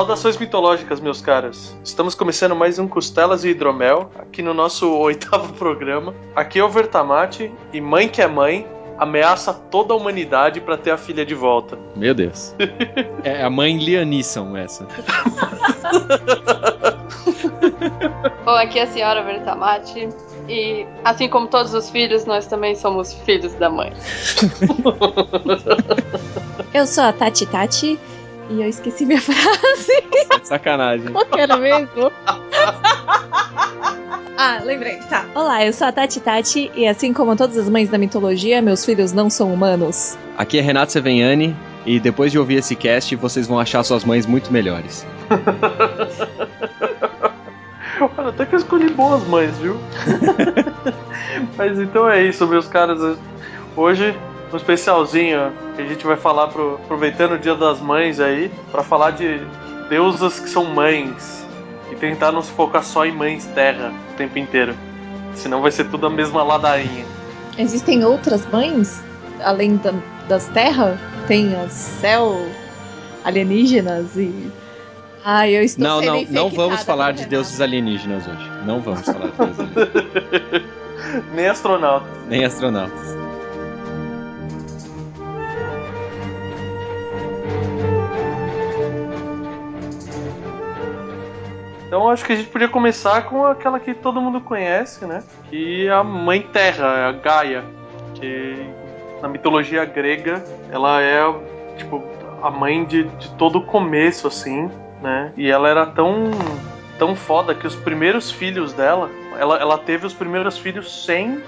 Saudações mitológicas, meus caros. Estamos começando mais um Costelas e Hidromel, aqui no nosso oitavo programa. Aqui é o Vertamate e mãe que é mãe ameaça toda a humanidade para ter a filha de volta. Meu Deus. é a mãe Lianisson essa. Bom, aqui é a senhora Vertamati. E assim como todos os filhos, nós também somos filhos da mãe. Eu sou a Tati Tati e eu esqueci minha frase. Sacanagem. Qual que era mesmo? ah, lembrei. Tá. Olá, eu sou a Tati Tati e assim como todas as mães da mitologia, meus filhos não são humanos. Aqui é Renato Seveniani e depois de ouvir esse cast, vocês vão achar suas mães muito melhores. Olha, até que eu escolhi boas mães, viu? Mas então é isso, meus caras. Hoje um especialzinho que a gente vai falar pro, aproveitando o Dia das Mães aí, para falar de deusas que são mães e tentar não se focar só em mães terra o tempo inteiro. Senão vai ser tudo a mesma ladainha. Existem outras mães além da, das terras? Tem as céu alienígenas e Ai, eu estou Não, não, não vamos falar de deuses alienígenas hoje. Não vamos falar de deuses alienígenas. Nem astronauta. Nem astronautas. Então acho que a gente podia começar com aquela que todo mundo conhece, né? Que é a Mãe Terra, a Gaia. Que na mitologia grega ela é tipo a mãe de, de todo o começo, assim, né? E ela era tão tão foda que os primeiros filhos dela, ela, ela teve os primeiros filhos sem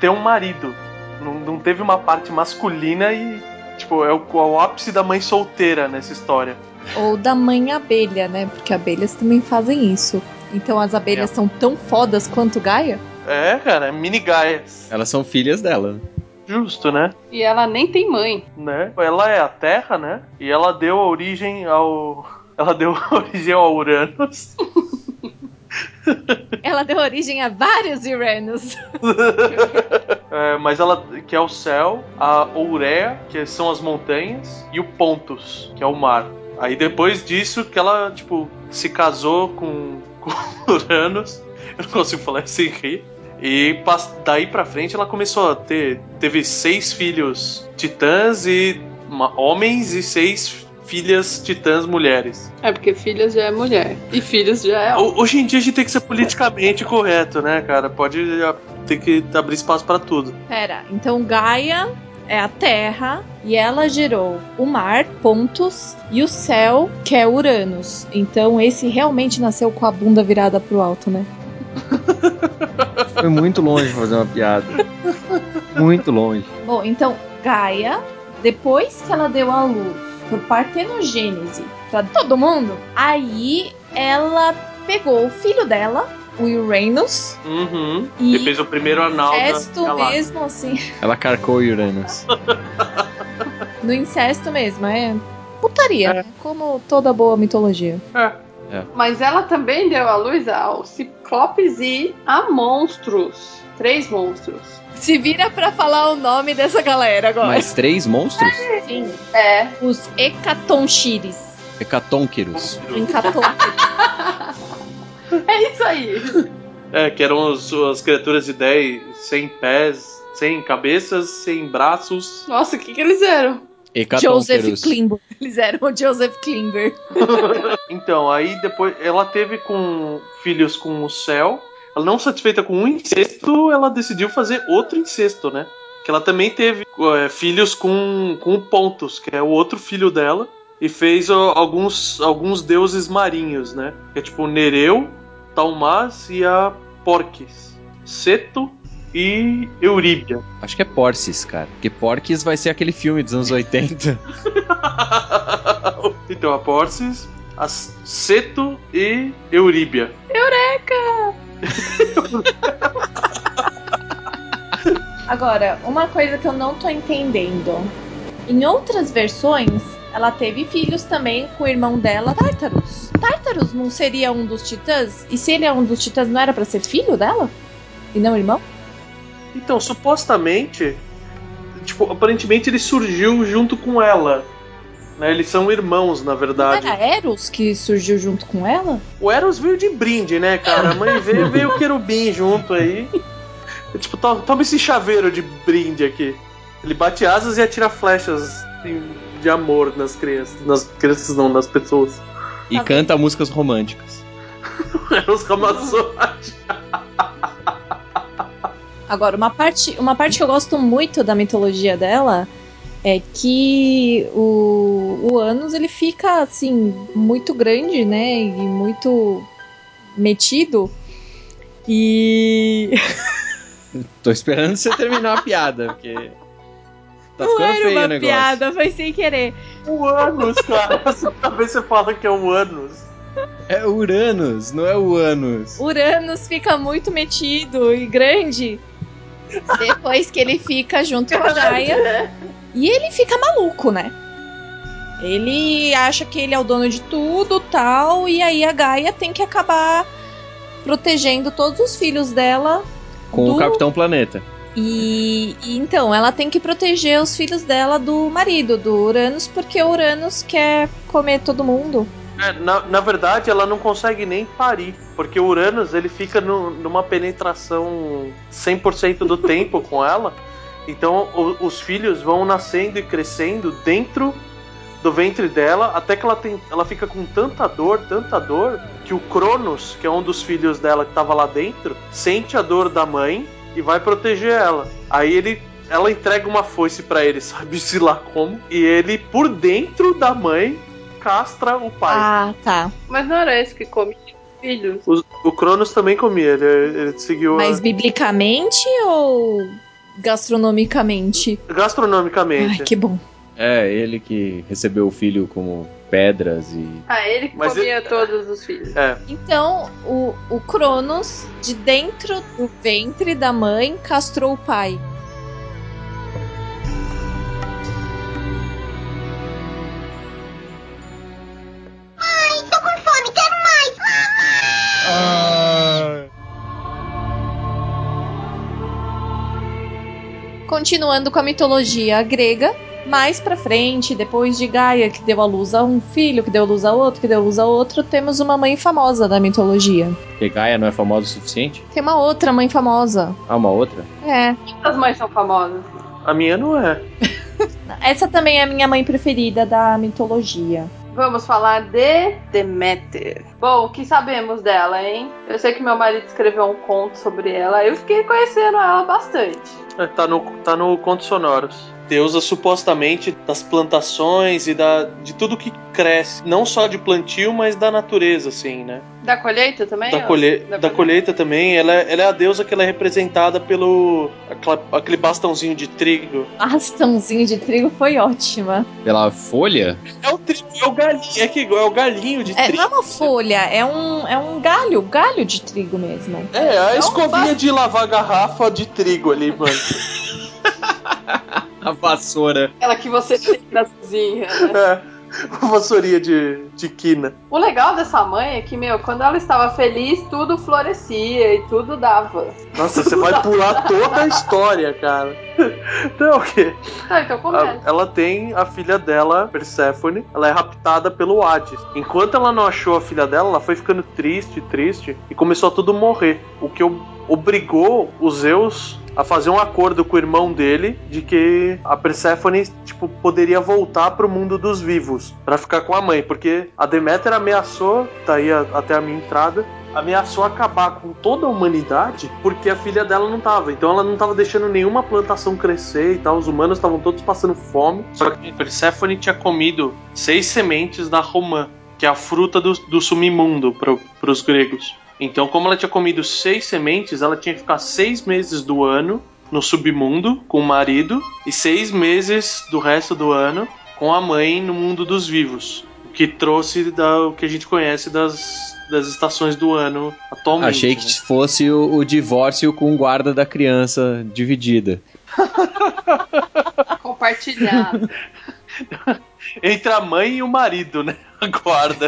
ter um marido. Não, não teve uma parte masculina e tipo é o, é o ápice da mãe solteira nessa história. Ou da mãe abelha, né? Porque abelhas também fazem isso. Então as abelhas É. são tão fodas quanto Gaia? É, cara, é mini Gaias. Elas são filhas dela. Justo, né? E ela nem tem mãe. né? Ela é a Terra, né? E ela deu origem ao. Ela deu origem ao Uranus. Ela deu origem a vários Uranus. É, mas ela. que é o céu, a Ourea, que são as montanhas, e o Pontus, que é o mar. Aí depois disso que ela, tipo, se casou com, com Uranus. Eu não consigo falar sem rir. E daí pra frente ela começou a ter. Teve seis filhos titãs e homens e seis filhas titãs mulheres. É porque filhas já é mulher. E filhos já é homem. Hoje em dia a gente tem que ser politicamente correto, né, cara? Pode ah, ter que abrir espaço pra tudo. Pera, então Gaia é a terra e ela gerou o mar, Pontus, e o céu, que é Uranus. Então esse realmente nasceu com a bunda virada pro alto, né? Foi muito longe fazer uma piada. Muito longe. Bom, então Gaia, depois que ela deu a luz por partenogênese pra todo mundo, aí ela pegou o filho dela, o Uranus, Uhum. E fez o primeiro anal incesto mesmo, assim, Ela carcou Uranus. no incesto mesmo, é putaria, É. como toda boa mitologia. É. Mas ela também deu à luz ao Ciclopes e a monstros. Três monstros. Se vira pra falar o nome dessa galera agora. Mais três monstros? Sim, É. os Hecatonchires. Hecatonqueros. Hecaton... É isso aí. É, que eram os- as criaturas de 10, sem pés, sem cabeças, sem braços. Nossa, o que, que eles eram? Joseph. Klimber. Eles eram o Joseph Klimber. Então, aí depois ela teve com filhos com o céu. Ela não satisfeita com um incesto, ela decidiu fazer outro incesto, né? Que ela também teve é, filhos com, com o Pontus, que é o outro filho dela. E fez ó, alguns, alguns deuses marinhos, né? Que é tipo Nereu, Talmas e a Porques. Seto e Euríbia. Acho que é Porcis, cara. Porque Porques vai ser aquele filme dos anos 80. então, a Porces, as Seto e Euríbia. Agora, uma coisa que eu não tô entendendo. Em outras versões, ela teve filhos também com o irmão dela, Tartarus. Tartarus não seria um dos titãs? E se ele é um dos titãs, não era pra ser filho dela? E não irmão? Então, supostamente, tipo, aparentemente ele surgiu junto com ela. Né? Eles são irmãos, na Não verdade. era Eros que surgiu junto com ela? O Eros veio de brinde, né, cara? A mãe veio, veio o querubim junto aí. É tipo, to- toma esse chaveiro de brinde aqui. Ele bate asas e atira flechas de amor nas crianças. Nas crianças não, nas pessoas. E Tá canta músicas românticas. Eros Ramazotti. Agora, uma parte, uma parte que eu gosto muito da mitologia dela é que o, o Anos ele fica assim muito grande, né? E muito metido. E Tô esperando você terminar a piada, porque. Tá não ficando feio o uma negócio. piada, foi sem querer. O Anos, cara. Talvez você fala que é o Anos. É Uranus, não é o Anos. Uranus fica muito metido e grande depois que ele fica junto com a Gaia. E ele fica maluco, né? Ele acha que ele é o dono de tudo, tal, e aí a Gaia tem que acabar protegendo todos os filhos dela. Com do- o Capitão Planeta. E, e então ela tem que proteger os filhos dela do marido, do Uranus, porque o Uranus quer comer todo mundo. É, na, na verdade, ela não consegue nem parir, porque o Uranus ele fica no- numa penetração 100% do tempo com ela. Então o- os filhos vão nascendo e crescendo dentro do ventre dela, até que ela, tem, ela fica com tanta dor, tanta dor, que o Cronos, que é um dos filhos dela que estava lá dentro, sente a dor da mãe e vai proteger ela. Aí ele ela entrega uma foice pra ele, sabe-se lá como, e ele por dentro da mãe castra o pai. Ah, tá. Mas não era esse que comia filhos? O, o Cronos também comia, ele, ele seguiu a- Mas biblicamente ou gastronomicamente? gastronomicamente. Ai, que bom. É, ele que recebeu o filho como pedras e. Ah, ele que Mas comia todos os filhos. É, Então, o, o Cronos, de dentro do ventre da mãe, castrou o pai. Continuando com a mitologia grega, mais pra frente, depois de Gaia, que deu à luz a um filho, que deu à luz a outro, que deu à luz a outro, temos uma mãe famosa da mitologia. Porque Gaia não é famosa o suficiente? Tem uma outra mãe famosa. Ah, uma outra? É. As mães são famosas. a minha não é. Essa também é a minha mãe preferida da mitologia. Vamos falar de Deméter. Bom, o que sabemos dela, hein? Eu sei que meu marido escreveu um conto sobre ela. Eu fiquei conhecendo ela bastante. É, Tá no, tá no Conto Sonoros. Deusa supostamente das plantações e da, de tudo que cresce. Não só de plantio, mas da natureza, assim, né? Da colheita também? Da, colhe, da colheita também. Ela, é- ela é a deusa que ela é representada pelo. aquela- aquele bastãozinho de trigo. Bastãozinho de trigo foi ótima. Pela folha? É o trigo, é o galinho. É, que, é o galinho de É, trigo. não é uma folha, é um, é um galho, galho de trigo mesmo. É, a É um escovinha de lavar garrafa de trigo ali, mano. A vassoura. Aquela que você tem na cozinha. né? É. Vassourinha de, de quina. O legal dessa mãe é que, meu, quando ela estava feliz, tudo florescia e tudo dava. Nossa, você vai pular toda a história, cara. Então, o quê? Então começa. Ela tem a filha dela, Persephone, ela é raptada pelo Hades. Enquanto ela não achou a filha dela, ela foi ficando triste, triste, e começou a tudo morrer. O que obrigou os Zeus a fazer um acordo com o irmão dele de que a Persephone tipo poderia voltar pro mundo dos vivos pra ficar com a mãe, porque a Deméter ameaçou, tá aí a- até a minha entrada, ameaçou acabar com toda a humanidade porque a filha dela não tava. Então ela não tava deixando nenhuma plantação crescer e tal. Os humanos estavam todos passando fome. Só que Persephone tinha comido seis sementes da romã, que é a fruta do, do sumimundo para os gregos. Então, como ela tinha comido seis sementes, ela tinha que ficar seis meses do ano no submundo com o marido e seis meses do resto do ano com a mãe no mundo dos vivos. que trouxe da, o que a gente conhece das, das estações do ano atualmente. Achei que fosse o, o divórcio com guarda da criança dividida. Compartilhado. Entre a mãe e o marido, né?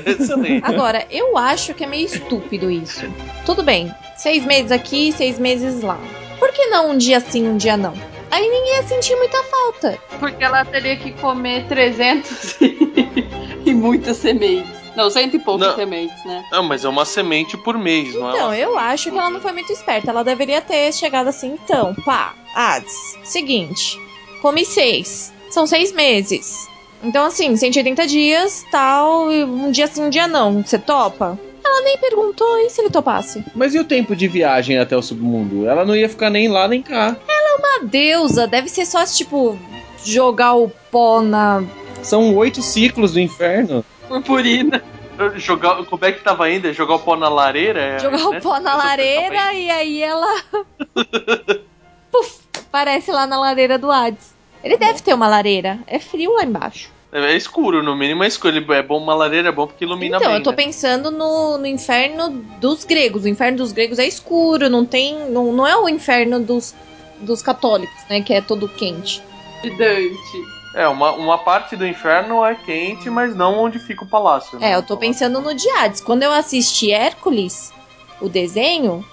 Excelente. Agora, eu acho que é meio estúpido isso. Tudo bem, seis meses aqui, seis meses lá. Por que não um dia sim, um dia não? Aí ninguém ia sentir muita falta. Porque ela teria que comer 300 e, muitas sementes. Não, cento e poucas Não. sementes, né? Não, mas é uma semente por mês, não é? Então, eu acho que ela não foi muito esperta. Ela deveria ter chegado assim, então, pá, Hades, seguinte, come seis. São seis meses. Então, assim, 180 dias, tal, e um dia sim, um dia não. Você topa? Ela nem perguntou, e se ele topasse? Mas e o tempo de viagem até o submundo? Ela não ia ficar nem lá nem cá. Uma deusa, deve ser só, tipo, jogar o pó na. São oito ciclos do inferno. Purpurina. Jogar, como é que tava ainda? Jogar o pó na lareira? é, Jogar né? o pó na lareira e aí ela. Puf! Aparece lá na lareira do Hades. Ele deve ter uma lareira. É frio lá embaixo. É é escuro, no mínimo é escuro. É bom, uma lareira é bom porque ilumina então, bem. eu tô né? pensando no, no inferno dos gregos. O inferno dos gregos é escuro, não tem. Não, não é o inferno dos, dos católicos, né? Que é todo quente. De Dante. É, uma, uma parte do inferno é quente, mas não onde fica o palácio. né? É, eu tô pensando no de Hades. Quando eu assisti Hércules, o desenho,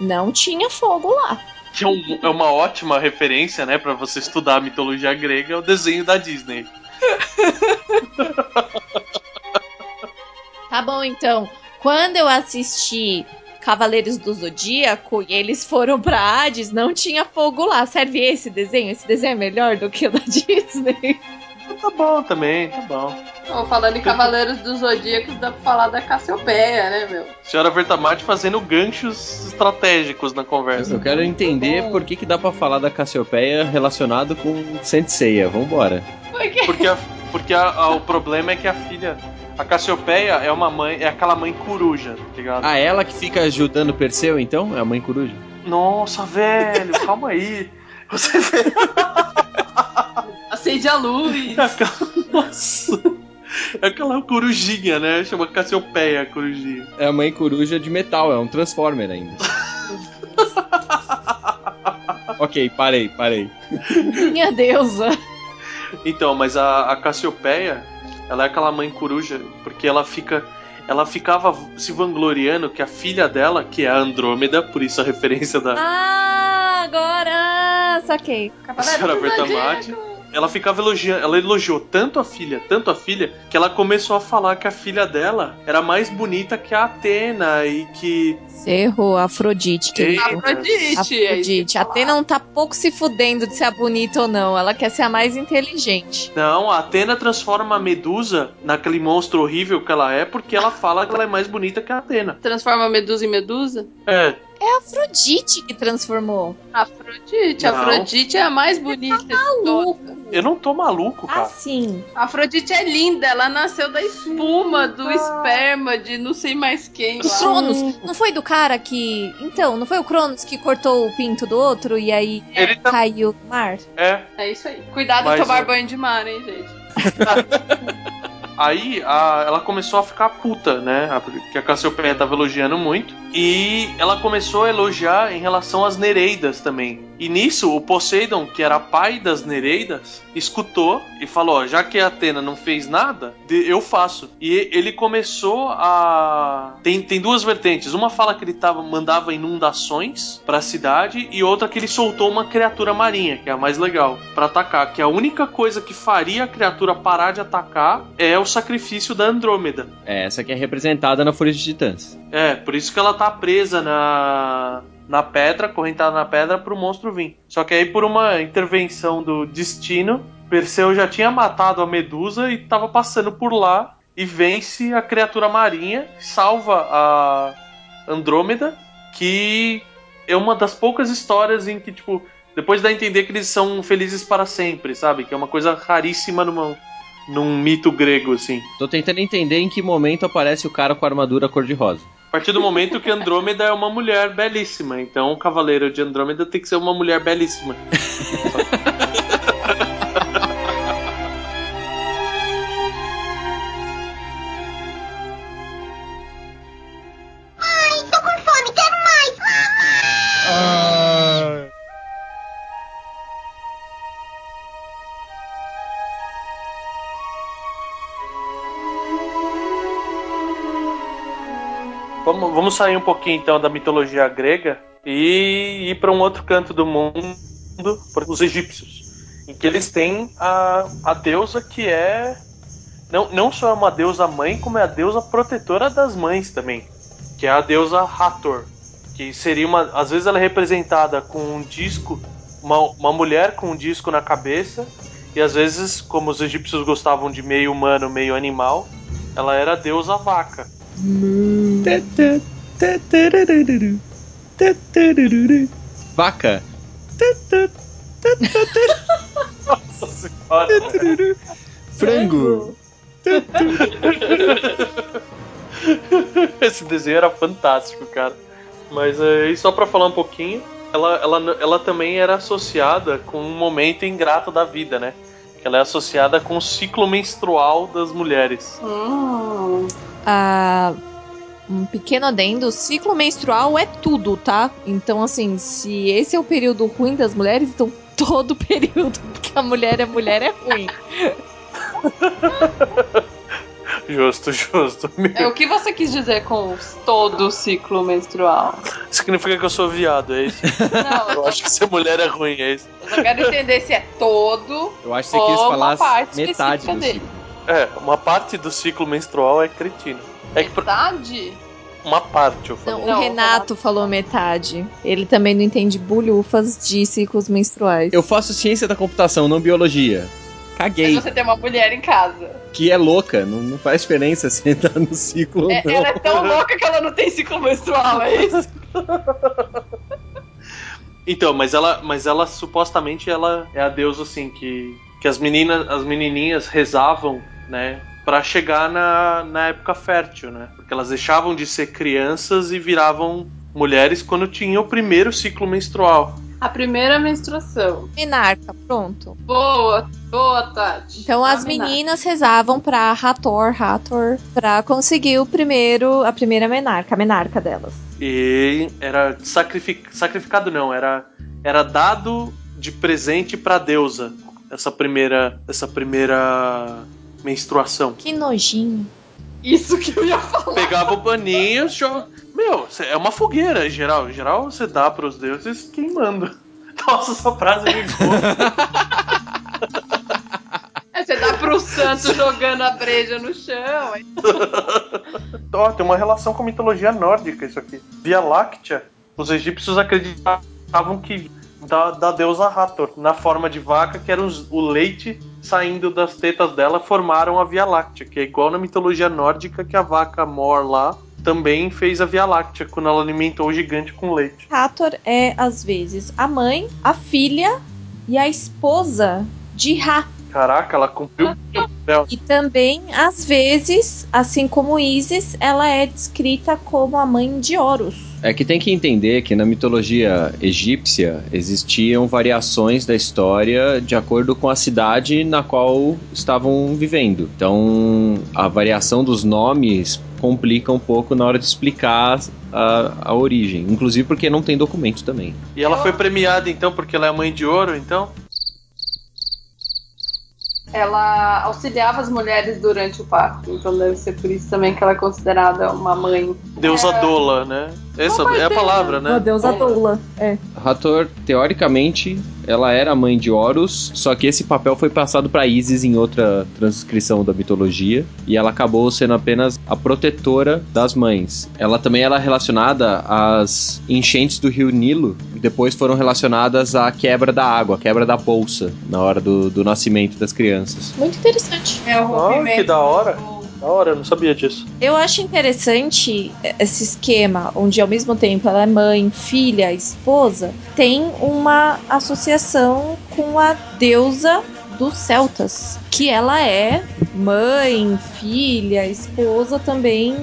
não tinha fogo lá. Que é, um- é uma ótima referência, né, pra você estudar a mitologia grega, é o desenho da Disney. Tá bom, então. Quando eu assisti Cavaleiros do Zodíaco e eles foram pra Hades, não tinha fogo lá. Serve esse desenho? Esse desenho é melhor do que o da Disney? Tá bom também, tá bom. Ó, falando em Cavaleiros dos Zodíacos, dá pra falar da Cassiopeia, né, meu? Senhora Vertamati fazendo ganchos estratégicos na conversa. Eu quero entender por que, que dá pra falar da Cassiopeia relacionado com Senseiya. Vambora. Porque Porque, a- porque a- a- o problema é que a filha. A Cassiopeia é uma mãe. É aquela mãe coruja, tá ligado? Ah, ela que fica ajudando Perseu, então? É a mãe coruja? Nossa, velho, calma aí. Você vê. acende a luz. Aquela, nossa. É aquela corujinha, né? Chama Cassiopeia, a corujinha. É a mãe coruja de metal, é um Transformer ainda. ok, parei, parei. Minha deusa. Então, mas a, a Cassiopeia, ela é aquela mãe coruja, porque ela fica. Ela ficava se vangloriando que a filha dela, que é a Andrômeda, por isso a referência da Ah, agora. Ah, saquei. senhora Zodíaco. ela ficava elogiando, ela elogiou tanto a filha, tanto a filha, que ela começou a falar que a filha dela era mais bonita que a Atena e que. Você errou, Afrodite, querido. Afrodite. é Afrodite. A Atena não tá pouco se fudendo de ser a bonita ou não. Ela quer ser a mais inteligente. Não, a Atena transforma a Medusa naquele monstro horrível que ela é, porque ela fala que ela é mais bonita que a Atena. Transforma Medusa em Medusa? É, É a Afrodite que transformou. Afrodite. Não. Afrodite é a mais bonita de todas. Maluco. eu não tô maluco, cara. Assim. Afrodite é linda, ela nasceu da espuma, do esperma, de não sei mais quem. O lá. Cronos. Não foi do cara que. Então, não foi o Cronos que cortou o pinto do outro e aí Ele tá. caiu no mar? É. É isso aí. Cuidado Mas, de tomar banho de mar, hein, gente. Aí a- ela começou a ficar puta, né? A- Porque a Cassiopeia tava elogiando muito. E ela começou a elogiar em relação às Nereidas também. E nisso, o Poseidon, que era pai das Nereidas, escutou e falou: ó, já que a Atena não fez nada, eu faço. E ele começou a. Tem, tem duas vertentes. Uma fala que ele tava, mandava inundações pra cidade, e outra que ele soltou uma criatura marinha, que é a mais legal, pra atacar. Que a única coisa que faria a criatura parar de atacar é o sacrifício da Andrômeda. É essa que é representada na Fúria de Titãs. É, por isso que ela tá presa na, na pedra, correntada na pedra, pro monstro vir. Só que aí, por uma intervenção do destino, Perseu já tinha matado a Medusa e tava passando por lá e vence a criatura marinha, salva a Andrômeda, que é uma das poucas histórias em que, tipo, depois dá a entender que eles são felizes para sempre, sabe? Que é uma coisa raríssima numa, num mito grego, assim. Tô tentando entender em que momento aparece o cara com a armadura cor-de-rosa. A partir do momento que Andrômeda é uma mulher belíssima. Então o cavaleiro de Andrômeda tem que ser uma mulher belíssima. Vamos, sair um pouquinho então da mitologia grega e ir para um outro canto do mundo, para os egípcios, em que eles têm a, a deusa que é não, não só é uma deusa mãe, como é a deusa protetora das mães também, que é a deusa Hathor, que seria uma, às vezes ela é representada com um disco, uma, uma mulher com um disco na cabeça, e às vezes, como os egípcios gostavam de meio humano, meio animal, ela era a deusa vaca. Vaca. Nossa senhora. Frango. Esse desenho era fantástico, cara. Mas aí, só pra falar um pouquinho, ela, ela, ela também era associada com um momento ingrato da vida, né? Ela é associada com o ciclo menstrual das mulheres. Hum. Ah, um pequeno adendo: o ciclo menstrual é tudo, tá? Então, assim, se esse é o período ruim das mulheres, então todo período que a mulher é mulher é ruim. Justo, justo. É, o que você quis dizer com todo o ciclo menstrual? Significa que eu sou viado, é isso? Não, Eu acho que ser mulher é ruim, é isso? eu só quero entender se é todo Eu acho que você ou quis uma falar parte metade específica do dele. ciclo. É, uma parte do ciclo menstrual é cretino. É que Metade? uma parte eu Não, falei. o Não, o Renato Renato- falou metade. Ele também não entende bulhufas de ciclos menstruais. Eu faço ciência da computação, não biologia. Caguei. Mas você tem uma mulher em casa. Que é louca, não, não faz diferença se tá no ciclo É, não. ela é tão louca que ela não tem ciclo menstrual, é isso? Então, mas ela, mas ela supostamente ela é a deusa assim que que as meninas, as menininhas rezavam, né, Pra chegar na, na época fértil, né? Porque elas deixavam de ser crianças e viravam mulheres quando tinham o primeiro ciclo menstrual. A primeira menstruação. Menarca, pronto. Boa, boa, Tati. Então as A menarca. meninas rezavam pra Hathor, Hathor, pra conseguir o primeiro, a primeira menarca, a menarca delas. E era sacrific... sacrificado não, era era dado de presente pra deusa essa primeira essa primeira menstruação. Que nojinho. Isso que eu ia falar. Pegava o paninho, jo... meu, é uma fogueira em geral. Em geral você dá pros deuses queimando. Nossa, essa frase me boa. É, você dá pro santo jogando a breja no chão. Ó, tem uma relação com a mitologia nórdica isso aqui. Via Láctea, os egípcios acreditavam que da, da deusa Hathor, na forma de vaca, que era os- o leite saindo das tetas dela, formaram a Via Láctea, que é igual na mitologia nórdica que a vaca Mor lá também fez a Via Láctea, quando ela alimentou o gigante com leite. Hathor é, às vezes, a mãe, a filha e a esposa de Ra. Caraca, ela cumpriu o papel. E também, às vezes, assim como Isis, ela é descrita como a mãe de Horus. É que tem que entender que na mitologia egípcia existiam variações da história de acordo com a cidade na qual estavam vivendo. Então, a variação dos nomes complica um pouco na hora de explicar a, a origem. Inclusive porque não tem documento também. E ela foi premiada então porque ela é mãe de ouro, então? Ela auxiliava as mulheres durante o parto. Então deve ser por isso também que ela é considerada uma mãe. Deusa Dola, né? Essa é a parte palavra, né? Uma deusa Dola. doula. É. Hathor, teoricamente, ela era a mãe de Horus, só que esse papel foi passado para Isis em outra transcrição da mitologia, e ela acabou sendo apenas a protetora das mães. Ela também era relacionada às enchentes do rio Nilo, que depois foram relacionadas à quebra da água, à quebra da bolsa, na hora do, do nascimento das crianças. Muito interessante. É o Ah, rompimento. que da hora. do- Da hora, eu não sabia disso. Eu acho interessante esse esquema, onde ao mesmo tempo ela é mãe, filha, esposa, tem uma associação com a deusa dos celtas, que ela é mãe, filha, esposa também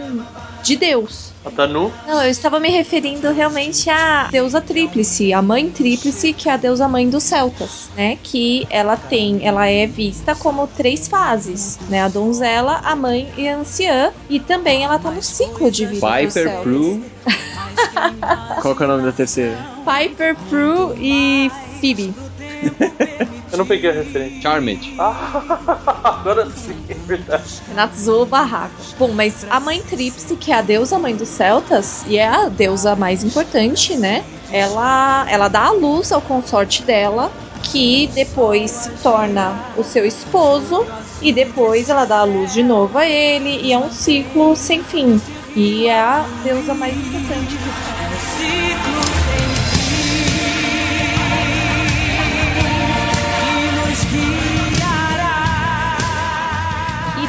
de Deus. A Tanu? Não, eu estava me referindo realmente à deusa tríplice, a mãe tríplice, que é a deusa mãe dos celtas, né? Que ela tem, ela é vista como três fases, né? A donzela, a mãe e a anciã, e também ela tá no ciclo de vida Piper. Prue. Qual que é o nome da terceira? Piper, Prue e Phoebe. Eu não peguei a referência. Charmed. Ah, agora sim, é verdade. Renato zoou o barraco. Bom, mas a mãe Tríplice, que é a deusa mãe dos celtas, e é a deusa mais importante, né? Ela, ela dá a luz ao consorte dela, que depois se torna o seu esposo, e depois ela dá a luz de novo a ele, e é um ciclo sem fim. E é a deusa mais importante dos celtas.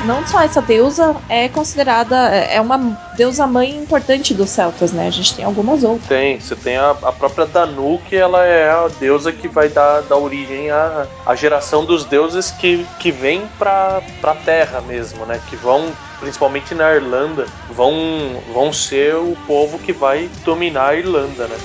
Não só essa deusa é considerada, é uma deusa mãe importante dos celtas, né? A gente tem algumas outras. Tem, você tem a, a própria Danu, que ela é a deusa que vai dar, dar origem à, à geração dos deuses que, que vêm pra, pra terra mesmo, né? Que vão, principalmente na Irlanda, vão, vão ser o povo que vai dominar a Irlanda, né?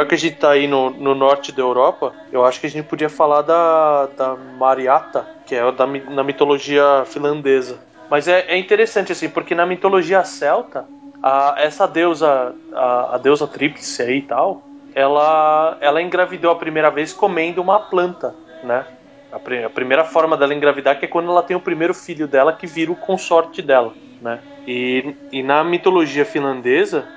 Já que a gente tá aí no, no norte da Europa, eu acho que a gente podia falar da, da Mariata, que é da, na mitologia finlandesa. Mas é, é interessante, assim, porque na mitologia celta, a, essa deusa, a, a deusa tríplice aí e tal, ela, ela engravidou a primeira vez comendo uma planta, né? A, pri- a primeira forma dela engravidar que é quando ela tem o primeiro filho dela que vira o consorte dela, né? E, e na mitologia finlandesa,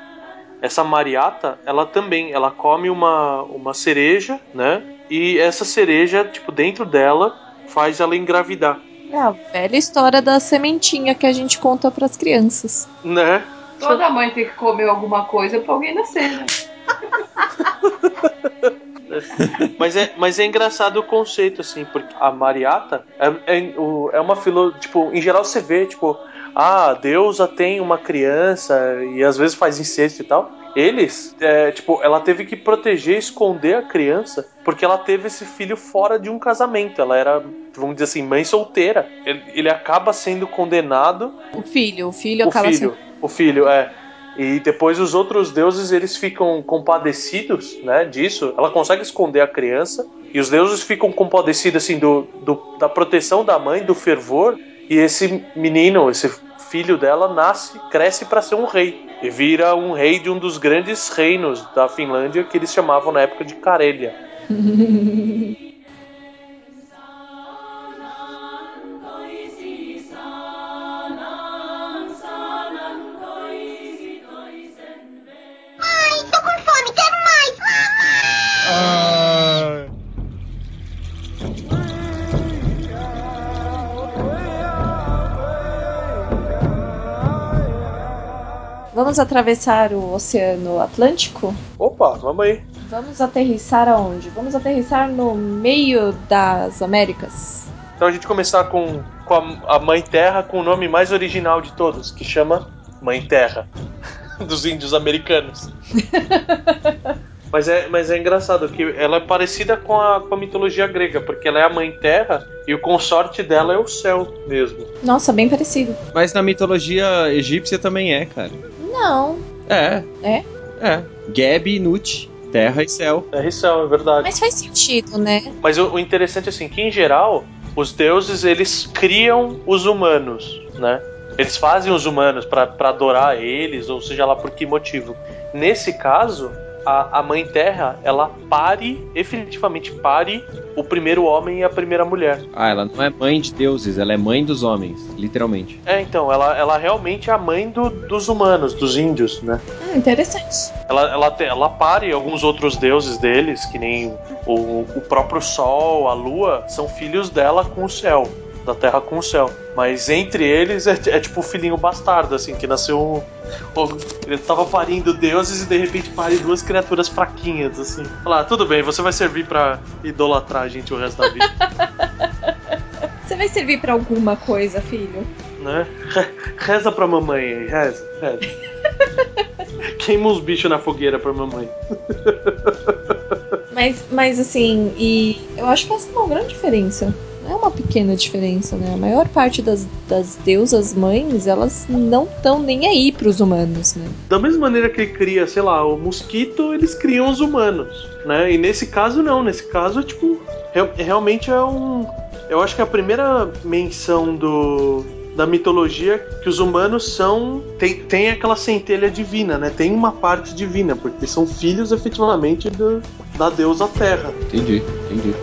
essa Mariata, ela também, ela come uma, uma cereja, né? E essa cereja, tipo, dentro dela, faz ela engravidar, É a velha história da sementinha que a gente conta pras crianças. né? Toda mãe tem que comer alguma coisa pra alguém nascer, né? Mas é, mas é engraçado o conceito, assim, porque a Mariata é, é, é uma filo. Tipo, em geral você vê, tipo, ah, a deusa tem uma criança e às vezes faz incesto e tal. Eles, é, tipo, ela teve que proteger, esconder a criança, porque ela teve esse filho fora de um casamento. Ela era, vamos dizer assim, mãe solteira. Ele, ele acaba sendo condenado O filho, o filho o acaba filho, sendo. o filho, é. E depois os outros deuses eles ficam compadecidos, né, disso. Ela consegue esconder a criança e os deuses ficam compadecidos assim do, do- da proteção da mãe, do fervor. E esse menino, esse filho dela nasce, cresce para ser um rei e vira um rei de um dos grandes reinos da Finlândia que eles chamavam na época de Karelia. Vamos atravessar o Oceano Atlântico? Opa, vamos aí. Vamos aterrissar aonde? Vamos aterrissar no meio das Américas. Então a gente começar com, com a, a Mãe Terra com o nome mais original de todos, que chama Mãe Terra, dos índios americanos. mas, é, mas é engraçado que ela é parecida com a, com a mitologia grega, porque ela é a Mãe Terra e o consorte dela é o céu mesmo. Nossa, bem parecido. Mas na mitologia egípcia também é, cara. Não. É. É? É. Geb e Nut. Terra e céu. É céu, é verdade. Mas faz sentido, né? Mas o, o interessante assim, que em geral os deuses eles criam os humanos, né? Eles fazem os humanos para adorar eles, ou seja lá por que motivo. Nesse caso, a, a Mãe Terra ela pare, efetivamente pare o primeiro homem e a primeira mulher. Ah, ela não é mãe de deuses, ela é mãe dos homens, literalmente. É, então, ela, ela realmente é a mãe do- dos humanos, dos índios, né? Hum, interessante. Ela, ela, te- ela pare alguns outros deuses deles, que nem o, o próprio Sol, a Lua, são filhos dela com o céu, da Terra com o céu. Mas entre eles é, é tipo o filhinho bastardo, assim, que nasceu. Ele tava parindo deuses e de repente pare duas criaturas fraquinhas, assim. Falar, tudo bem, você vai servir pra idolatrar a gente o resto da vida, Você vai servir pra alguma coisa, filho? né? Reza pra mamãe aí, reza, reza. Queima uns bichos na fogueira pra mamãe. Mas, mas assim, e eu acho que faz uma grande diferença. É uma pequena diferença, né? A maior parte das, das deusas mães, elas não estão nem aí pros humanos, né? Da mesma maneira que ele cria, sei lá, o mosquito, eles criam os humanos, né? E nesse caso não, nesse caso, tipo, real- realmente é um. Eu acho que é a primeira menção do. Da mitologia que os humanos são. Tem, tem aquela centelha divina, né? Tem uma parte divina, porque são filhos efetivamente do, da deusa Terra. Entendi, entendi.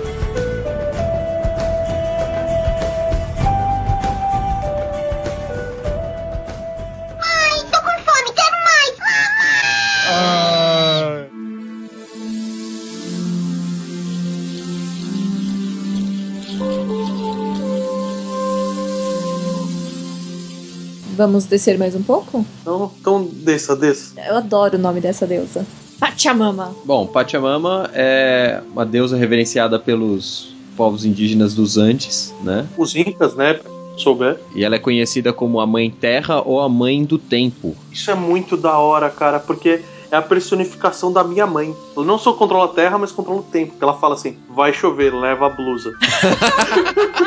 Vamos descer mais um pouco? Então, então desça, desça. Eu adoro o nome dessa deusa. Pachamama. Bom, Pachamama é uma deusa reverenciada pelos povos indígenas dos Andes, né? Os Incas, né? Souber. E ela é conhecida como a Mãe Terra ou a Mãe do Tempo. Isso é muito da hora, cara, porque é a personificação da minha mãe. Eu não só controlo a terra, mas controlo o tempo. Porque ela fala assim: vai chover, leva a blusa.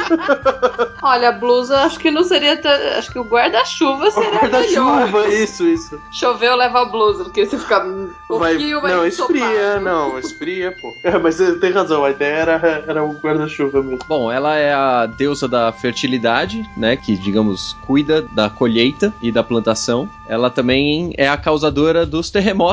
Olha, a blusa acho que não seria. Acho que o guarda-chuva seria melhor. Guarda-chuva, isso, isso. Choveu, leva a blusa, porque você fica. Um Vai, pouquinho vai não, ensopar. esfria, não, esfria, pô. É, mas você tem razão, a ideia era, era o guarda-chuva mesmo. Bom, ela é a deusa da fertilidade, né? Que, digamos, cuida da colheita e da plantação. Ela também é a causadora dos terremotos.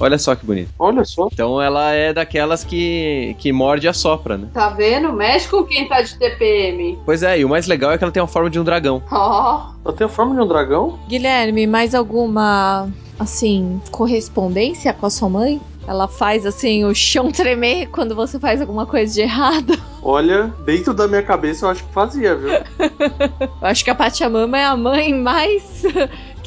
Olha só que bonito. Olha só. Então ela é daquelas que, que morde e assopra, né? Tá vendo? Mexe com quem tá de TPM. Pois é, e o mais legal é que ela tem a forma de um dragão. Ó. Ela tem a forma de um dragão? Guilherme, mais alguma, assim, correspondência com a sua mãe? Ela faz, assim, o chão tremer quando você faz alguma coisa de errado? Olha, dentro da minha cabeça eu acho que fazia, viu? Eu acho que a Pachamama é a mãe mais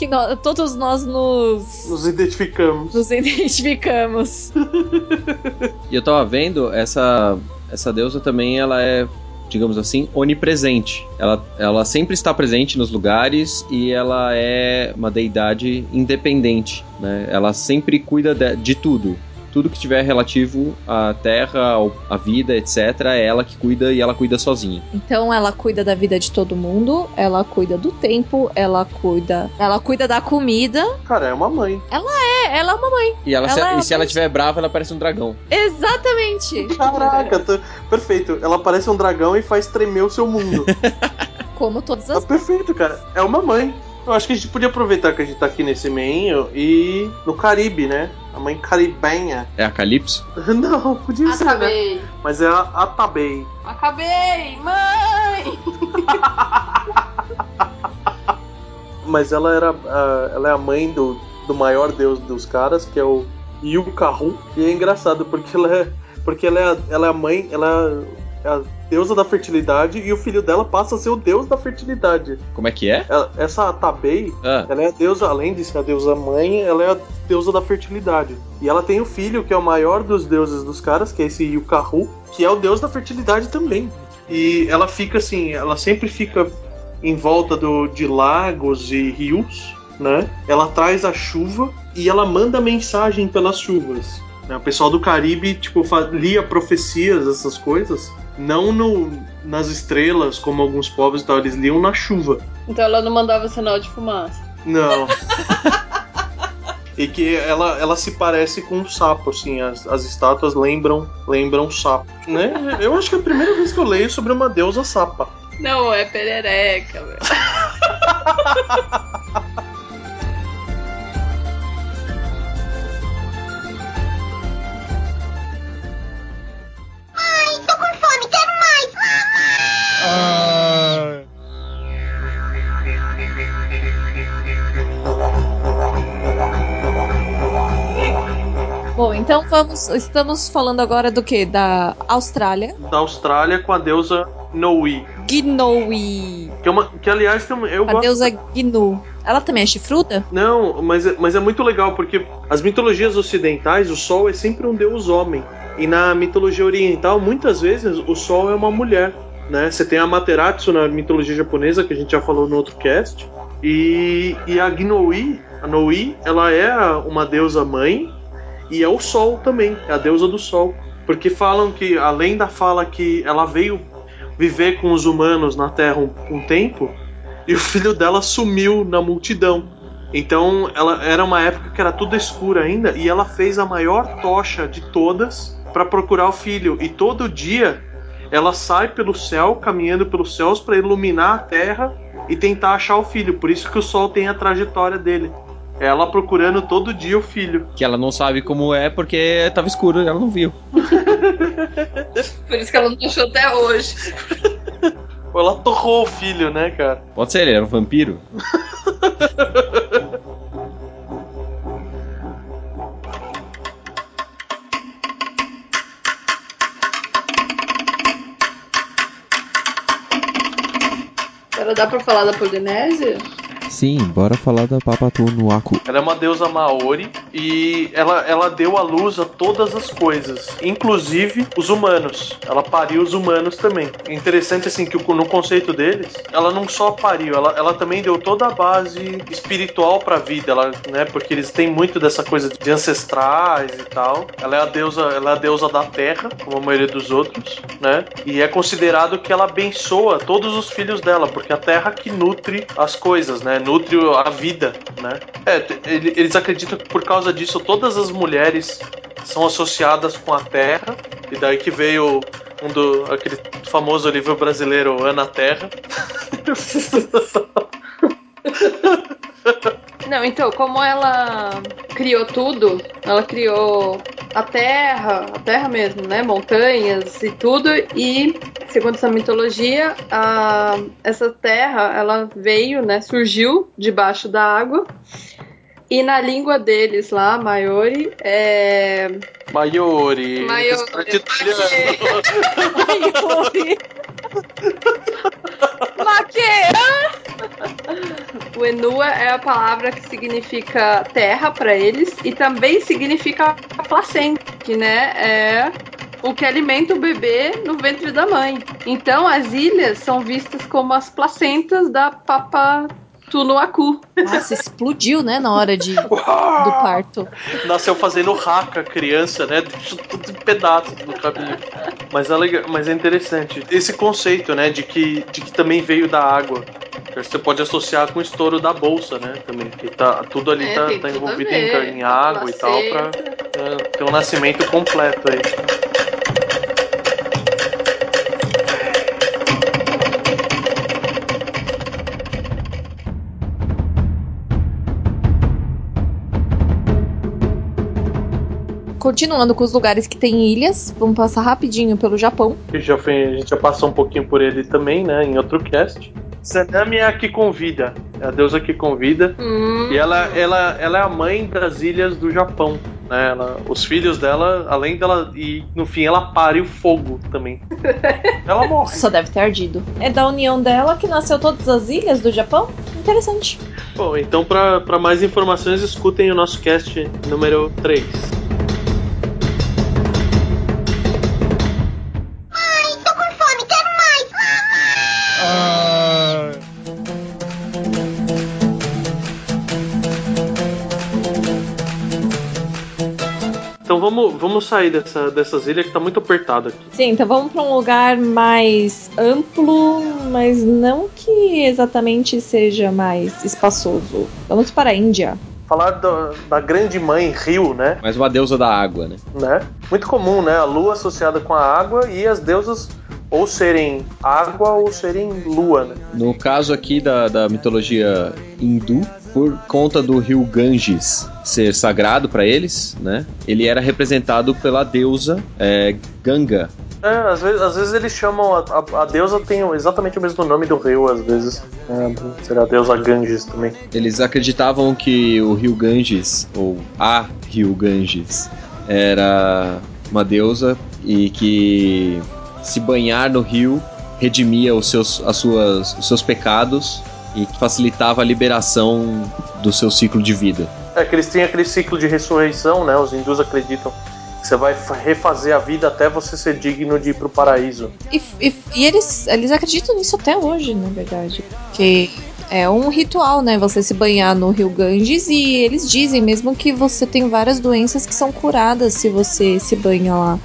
que nó- todos nós nos, Nos identificamos. nos identificamos. E eu tava vendo, essa, essa deusa também, ela é, digamos assim, onipresente. Ela, ela sempre está presente nos lugares e ela é uma deidade independente, né? Ela sempre cuida de, de tudo. Tudo que tiver relativo à terra, à vida, etc., é ela que cuida e ela cuida sozinha. Então ela cuida da vida de todo mundo, ela cuida do tempo, ela cuida, ela cuida da comida. Cara, é uma mãe. É, ela é uma mãe. E, ela, se, Ela- e se ela estiver brava, ela parece um dragão. Exatamente. Caraca, tá- perfeito. Ela parece um dragão e faz tremer o seu mundo. Como todas Tá as perfeito, cara. É uma mãe. Eu acho que a gente podia aproveitar que a gente tá aqui nesse meinho e no Caribe, né? A mãe caribenha. É a Calypso? Não, podia ser, né? Acabei. Mas é a Atabei. Acabei, mãe! Mas ela era a- ela é a mãe do, do maior deus dos caras, que é o Yukahu. E é engraçado porque ela é porque ela é a, ela é a mãe, ela é a deusa da fertilidade e o filho dela passa a ser o deus da fertilidade. Como é que é? Ela- essa Atabei, Ah, ela é a deusa, além de ser a deusa mãe, ela é a deusa da fertilidade. E ela tem o filho, que é o maior dos deuses dos caras, que é esse Yukahu, que é o deus da fertilidade também. E ela fica assim, ela sempre fica em volta do, de lagos e rios, né? Ela traz a chuva e ela manda mensagem pelas chuvas. Né? O pessoal do Caribe, tipo, lia profecias, essas coisas, não no, nas estrelas, como alguns povos e tal, eles liam na chuva. Então ela não mandava sinal de fumaça. Não. e que ela, ela se parece com um sapo, assim, as, as estátuas lembram lembram sapo, né? Eu acho que é a primeira vez que eu leio sobre uma deusa sapa. Não, é perereca, velho. vamos. Estamos falando agora do que? Da Austrália. Da Austrália com a deusa Noe. Gnowi. Que, é uma, que aliás eu A gosto. deusa Gnu. Ela também é chifruda? Não, mas, é- mas é muito legal porque as mitologias ocidentais, o sol é sempre um deus homem. E na mitologia oriental, muitas vezes, o sol é uma mulher. Né? Você tem a Materatsu na mitologia japonesa, que a gente já falou no outro cast. E, e a Gnoui, a Noi, ela é a- uma deusa mãe e é o sol também, é a deusa do sol. Porque falam que, além da fala que ela veio viver com os humanos na Terra um, um tempo e o filho dela sumiu na multidão. Então ela era uma época que era tudo escuro ainda e ela fez a maior tocha de todas para procurar o filho e todo dia ela sai pelo céu, caminhando pelos céus para iluminar a terra e tentar achar o filho. Por isso que o sol tem a trajetória dele. Ela procurando todo dia o filho. Que ela não sabe como é porque tava escuro e ela não viu. Por isso que ela não achou até hoje. Ou ela torrou o filho, né, cara? Pode ser, ele era um vampiro. Agora dá pra falar da Polinésia? Sim, bora falar da Papatu no Aku. Ela é uma deusa Maori e ela, ela deu à luz a todas as coisas, inclusive os humanos. Ela pariu os humanos também. É interessante assim que no conceito deles, ela não só pariu, ela, ela também deu toda a base espiritual pra vida, ela, né? Porque eles têm muito dessa coisa de ancestrais e tal. Ela é a deusa, ela é a deusa da terra, como a maioria dos outros, né? E é considerado que ela abençoa todos os filhos dela, porque a terra que nutre as coisas, né? Nutre a vida, né? É, eles acreditam que por causa disso todas as mulheres são associadas com a terra, e daí que veio um do aquele famoso livro brasileiro Ana Terra. Não, então, como ela criou tudo, ela criou a terra, a terra mesmo, né? Montanhas e tudo, e segundo essa mitologia, a, essa terra ela veio, né? Surgiu debaixo da água. E na língua deles lá, Maiori, é. Maiori. Maiori. restaurante Maiori. O Enua é a palavra que significa terra para eles e também significa placenta, que né, é o que alimenta o bebê no ventre da mãe. Então as ilhas são vistas como as placentas da Papa Tunuacu. Nossa, explodiu, né, na hora de, do parto. Nasceu fazendo raca, criança, né? Deixou tudo em pedaços no caminho. Mas é, legal, mas é interessante. Esse conceito, né? De que, de que também veio da água. Você pode associar com o estouro da bolsa, né? Também. Que tá, tudo ali É, tá, tá envolvido em, em água e tal pra é, ter um nascimento completo aí. Continuando com os lugares que tem ilhas, vamos passar rapidinho pelo Japão. Já foi, a gente já passou um pouquinho por ele também, né? Em outro cast. Sanami é a que convida. É a deusa que convida. Hum, E ela, ela, ela é a mãe das ilhas do Japão. Né? Ela- os filhos dela, além dela. E no fim ela pare o fogo também. ela morre. Só deve ter ardido. É da união dela que nasceu todas as ilhas do Japão? Interessante. Bom, então para mais informações, escutem o nosso cast número 3. Vamos, vamos sair dessa, dessas ilhas que tá muito apertado aqui. Sim, então vamos para um lugar mais amplo, mas não que exatamente seja mais espaçoso. Vamos para a Índia. Falar da, da grande mãe Rio, né? Mas uma deusa da água, né? né? Muito comum, né? A lua associada com a água e as deusas ou serem água ou serem lua, né? No caso aqui da, da mitologia hindu, por conta do rio Ganges ser sagrado para eles, né? Ele era representado pela deusa é, Ganga. É, às vezes, às vezes eles chamam a, a, a deusa tem exatamente o mesmo nome do rio, às vezes. É, será a deusa Ganges também. Eles acreditavam que o rio Ganges, ou a rio Ganges, era uma deusa e que se banhar no rio redimia os seus, as suas, os seus pecados e facilitava a liberação do seu ciclo de vida. É que eles têm aquele ciclo de ressurreição, né? Os hindus acreditam que você vai fa- refazer a vida até você ser digno de ir pro paraíso. E, e- e eles, eles acreditam nisso até hoje, na verdade. Que é um ritual, né? Você se banhar no rio Ganges e eles dizem mesmo que você tem várias doenças que são curadas se você se banha lá.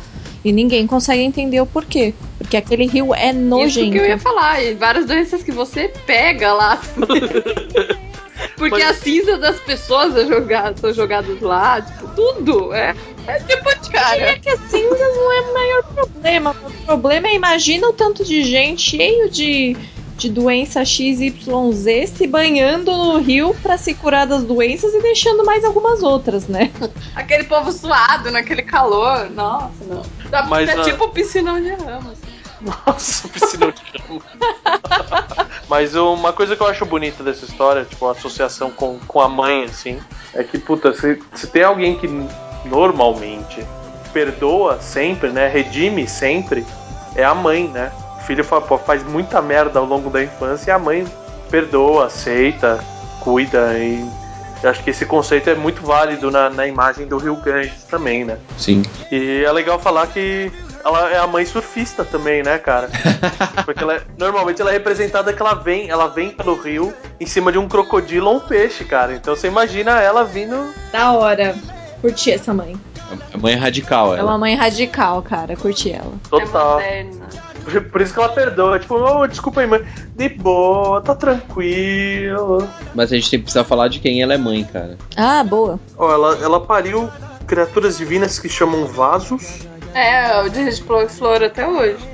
E ninguém consegue entender o porquê. Porque aquele rio é Isso nojento. que eu ia falar, e várias doenças que você pega lá. Porque Mas- a cinza das pessoas é jogada, são jogadas lá, tipo, tudo. É, é tipo de É cara. que as cinzas não é o maior problema. O problema é imagina o tanto de gente cheio de, de doença XYZ se banhando no rio pra se curar das doenças e deixando mais algumas outras, né? Aquele povo suado naquele calor. Nossa, não. Dá Mas, ah, tipo piscinão de ramos. Nossa, piscina de chama. Mas uma coisa que eu acho bonita dessa história, tipo, a associação com, com a mãe, assim, é que, puta, se, se tem alguém que normalmente perdoa sempre, né? Redime sempre, é a mãe, né? O filho faz muita merda ao longo da infância e a mãe perdoa, aceita, cuida e. Eu acho que esse conceito é muito válido na, na imagem do Rio Ganges também, né? Sim. E é legal falar que ela é a mãe surfista também, né, cara? Porque ela é- normalmente ela é representada que ela vem, ela vem pelo rio em cima de um crocodilo ou um peixe, cara. Então você imagina ela vindo. Da hora. Curti essa mãe. A mãe é radical, É ela. uma mãe radical, cara. Curti ela. Total. É moderna. Por, isso que ela perdoa. Tipo, oh, desculpa aí, mãe. De boa, tá tranquilo. Mas a gente tem que precisar falar de quem ela é mãe, cara. Ah, boa. Ó, ela, ela pariu criaturas divinas que chamam vasos. É, o de explora até hoje.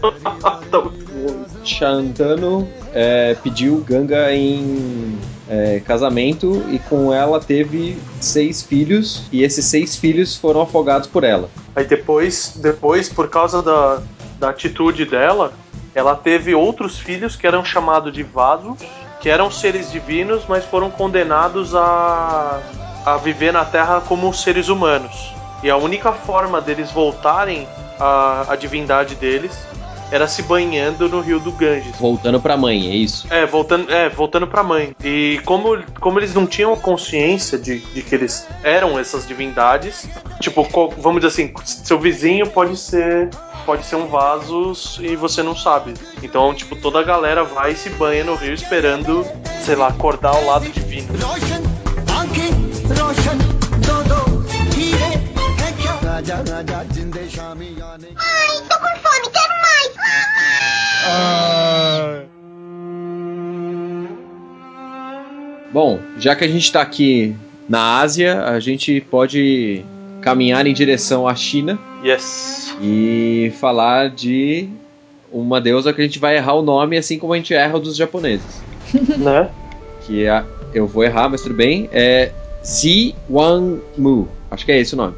tá muito bom. Shantanu é, pediu Ganga em é, casamento e com ela teve seis filhos e esses seis filhos foram afogados por ela. Aí depois, depois por causa da, da atitude dela, ela teve outros filhos que eram chamados de vasos, que eram seres divinos, mas foram condenados a, a viver na Terra como seres humanos. E a única forma deles voltarem à, à divindade deles era se banhando no rio do Ganges. Voltando pra mãe, é isso? É, voltando, é, voltando pra mãe. E como, como eles não tinham consciência de, de que eles eram essas divindades, tipo, vamos dizer assim, seu vizinho pode ser pode ser um vaso e você não sabe. Então, tipo, toda a galera vai e se banha no rio esperando, sei lá, acordar ao lado divino. Ai, tô com fome, quero mais! Ah. Bom, já que a gente tá aqui na Ásia, a gente pode caminhar em direção à China Yes. e falar de uma deusa que a gente vai errar o nome, assim como a gente erra o dos japoneses. né? Que é, eu vou errar, mas tudo bem, é Zi Wang Mu. Acho que é esse o nome.